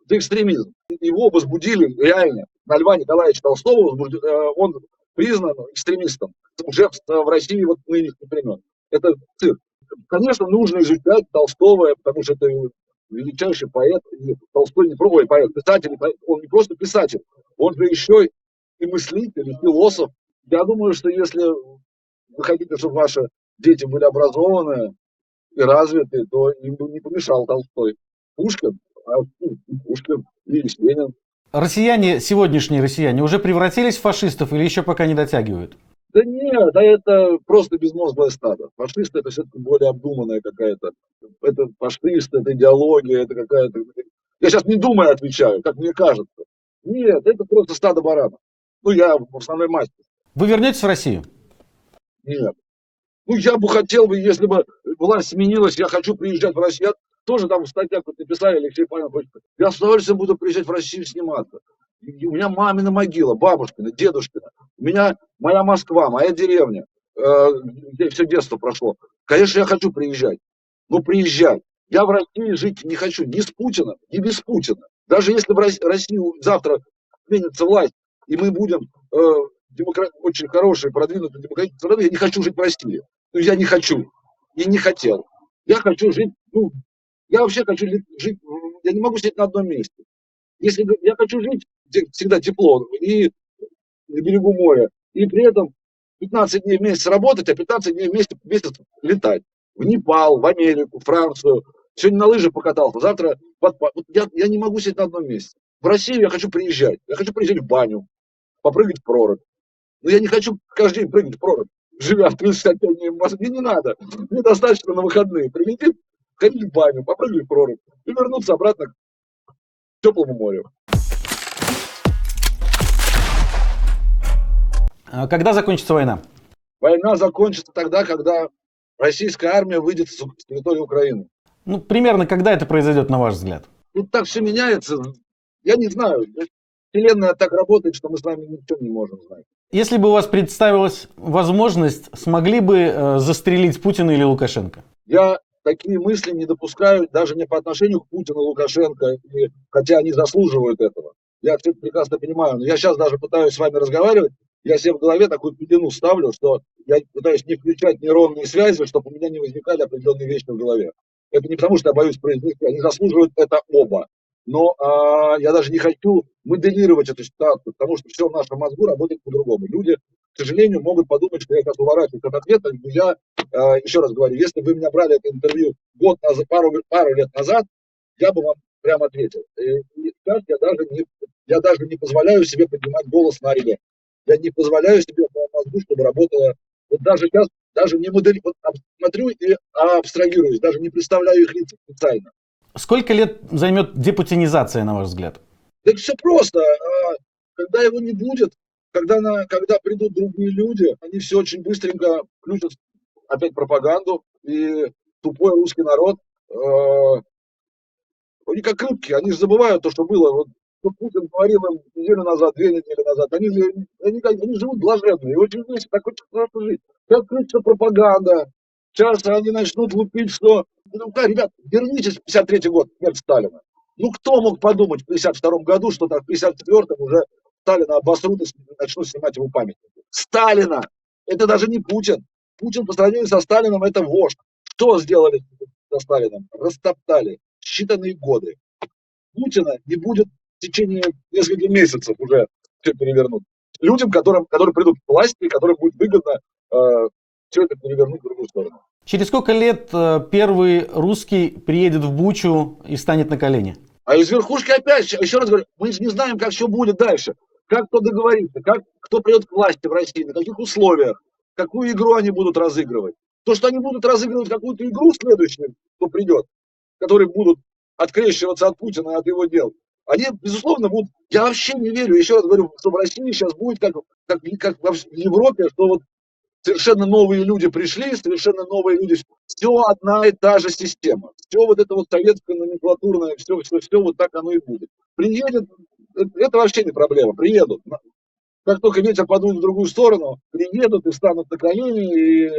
за экстремизм. Его возбудили реально на Льва Николаевича Толстого, э, он признан экстремистом уже в в России вот нынешних времен. Это цирк. Конечно, нужно изучать Толстого, потому что это величайший поэт. И Толстой не просто поэт, писатель, поэт. он не просто писатель, он же еще и мыслитель, и философ. Я думаю, что если вы хотите, чтобы ваши дети были образованные и развитые, то им бы не помешал Толстой. Пушкин, а, ну, Пушкин, и Ленин. Россияне, сегодняшние россияне, уже превратились в фашистов или еще пока не дотягивают? Да нет, да это просто безмозглое стадо. Фашисты это все-таки более обдуманная какая-то. Это фашисты, это идеология, это какая-то... Я сейчас не думаю отвечаю, как мне кажется. Нет, это просто стадо баранов. Ну, я в основной мастер. Вы вернетесь в Россию? Нет. Ну, я бы хотел бы, если бы власть сменилась, я хочу приезжать в Россию. Я тоже там в статьях вот написали, Алексей Павел. Я с удовольствием буду приезжать в Россию сниматься. У меня мамина могила, бабушкина, дедушкина. У меня моя Москва, моя деревня, э, где все детство прошло. Конечно, я хочу приезжать. Ну, приезжать. Я в России жить не хочу ни с Путиным, ни без Путина. Даже если в Рос- Россию завтра сменится власть, и мы будем э, демокра- очень хорошей, продвинутой демократической страной, я не хочу жить в России. Ну, я не хочу. И не хотел. Я хочу жить, ну, я вообще хочу жить, я не могу сидеть на одном месте. Если я хочу жить, всегда тепло, и на берегу моря, и при этом 15 дней в месяц работать, а 15 дней в месяц, в месяц летать. В Непал, в Америку, Францию. Сегодня на лыжах покатался, завтра под я, я не могу сидеть на одном месте. В Россию я хочу приезжать. Я хочу приезжать в баню, попрыгать в прорубь. Но я не хочу каждый день прыгать в прорубь. живя в 35 дней в Москве, не надо. Мне достаточно на выходные прилетит, ходить в баню, попрыгать в прорубь и вернуться обратно к теплому морю. Когда закончится война? Война закончится тогда, когда российская армия выйдет с территории Украины. Ну, примерно когда это произойдет, на ваш взгляд? Тут так все меняется. Я не знаю. Вселенная так работает, что мы с вами ничего не можем знать. Если бы у вас представилась возможность, смогли бы э, застрелить Путина или Лукашенко? Я такие мысли не допускаю даже не по отношению к Путину, Лукашенко, и- хотя они заслуживают этого. Я все прекрасно понимаю. Но я сейчас даже пытаюсь с вами разговаривать, я себе в голове такую пелену ставлю, что я пытаюсь не включать нейронные связи, чтобы у меня не возникали определенные вещи в голове. Это не потому, что я боюсь произнести, они заслуживают это оба. Но а, я даже не хочу моделировать эту ситуацию, потому что все в нашем мозгу работает по-другому. Люди, к сожалению, могут подумать, что я сейчас уворачиваюсь от ответа. но Я а, еще раз говорю, если бы вы меня брали это интервью год назад, пару, пару лет назад, я бы вам прямо ответил. И и сейчас я даже не, я даже не позволяю себе поднимать голос на ребят. Я не позволяю себе мозгу, чтобы работала. Вот даже сейчас, даже не модель, вот смотрю и абстрагируюсь, даже не представляю их лица специально. Сколько лет займет депутинизация, на ваш взгляд? Так все просто. А, Когда его не будет, когда, на, когда придут другие люди, они все очень быстренько включат опять пропаганду, и тупой русский народ, э, они как рыбки, они же забывают то, что было. Вот что Путин говорил им неделю назад, две недели назад. Они, же- они, они живут блаженно, и очень весело, так очень хорошо жить. Сейчас включится пропаганда, сейчас они начнут лупить, что... Ну, да, ребят, вернитесь в 53 год, смерть Сталина. Ну, кто мог подумать в 52 году, что там в 54-м уже Сталина обосрут и начнут снимать его памятники. Сталина! Это даже не Путин. Путин по сравнению со Сталином это вождь. Что сделали со Сталином? Растоптали. Считанные годы. Путина не будет в течение нескольких месяцев уже все перевернуть. Людям, которым, которые придут к власти, которым будет выгодно все это перевернуть в другую сторону. Через сколько лет э, первый русский приедет в Бучу и станет на колени? А из верхушки опять, еще раз говорю, мы же не знаем, как все будет дальше. Как кто договорится, как кто придет к власти в России, на каких условиях, какую игру они будут разыгрывать. То, что они будут разыгрывать какую-то игру следующую, кто придет, которые будут открещиваться от Путина и от его дел, они, безусловно, будут... Я вообще не верю, еще раз говорю, что в России сейчас будет как, как, как в Европе, что вот совершенно новые люди пришли, совершенно новые люди. Все одна и та же система. Все вот это вот советское номенклатурное, все, все, все вот так оно и будет. Приедет, это, это вообще не проблема, приедут. Как только ветер подует в другую сторону, приедут и встанут на колени. И...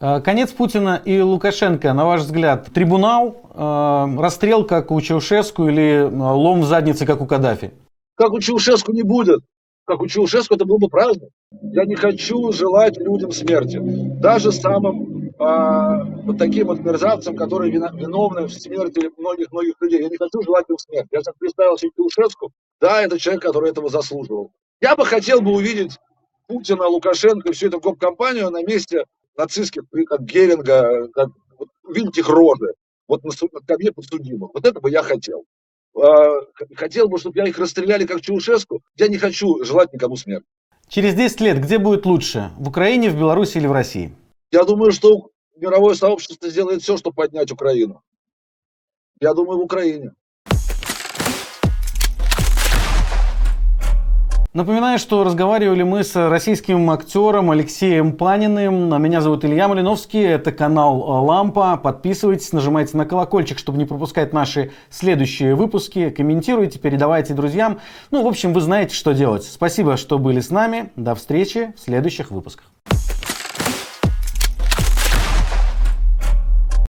Э, Конец Путина и Лукашенко, на ваш взгляд, трибунал, э, расстрел, как у Чаушеску, или э, лом в заднице, как у Каддафи? Как у Чаушеску не будет. Как у Чаушеску это был бы праздник. Я не хочу желать людям смерти. Даже самым а, вот таким вот мерзавцам, которые виновны в смерти многих-многих людей. Я не хочу желать им смерти. Я сейчас представил себе Чаушеску. Да, это человек, который этого заслуживал. Я бы хотел бы увидеть Путина, Лукашенко, всю эту гоп-компанию на месте нацистских, как Геринга, как, вот, увидеть их рожи. Вот на, на скамье подсудимых. Вот это бы я хотел. А, хотел бы, чтобы я их расстреляли как Чаушеску. Я не хочу желать никому смерти. Через 10 лет где будет лучше? В Украине, в Беларуси или в России? Я думаю, что мировое сообщество сделает все, чтобы поднять Украину. Я думаю, в Украине. Напоминаю, что разговаривали мы с российским актером Алексеем Паниным. А Меня зовут Илья Малиновский, это канал э, Лампа. Подписывайтесь, нажимайте на колокольчик, чтобы не пропускать наши следующие выпуски. Комментируйте, передавайте друзьям. Ну, в общем, вы знаете, что делать. Спасибо, что были с нами. До встречи в следующих выпусках.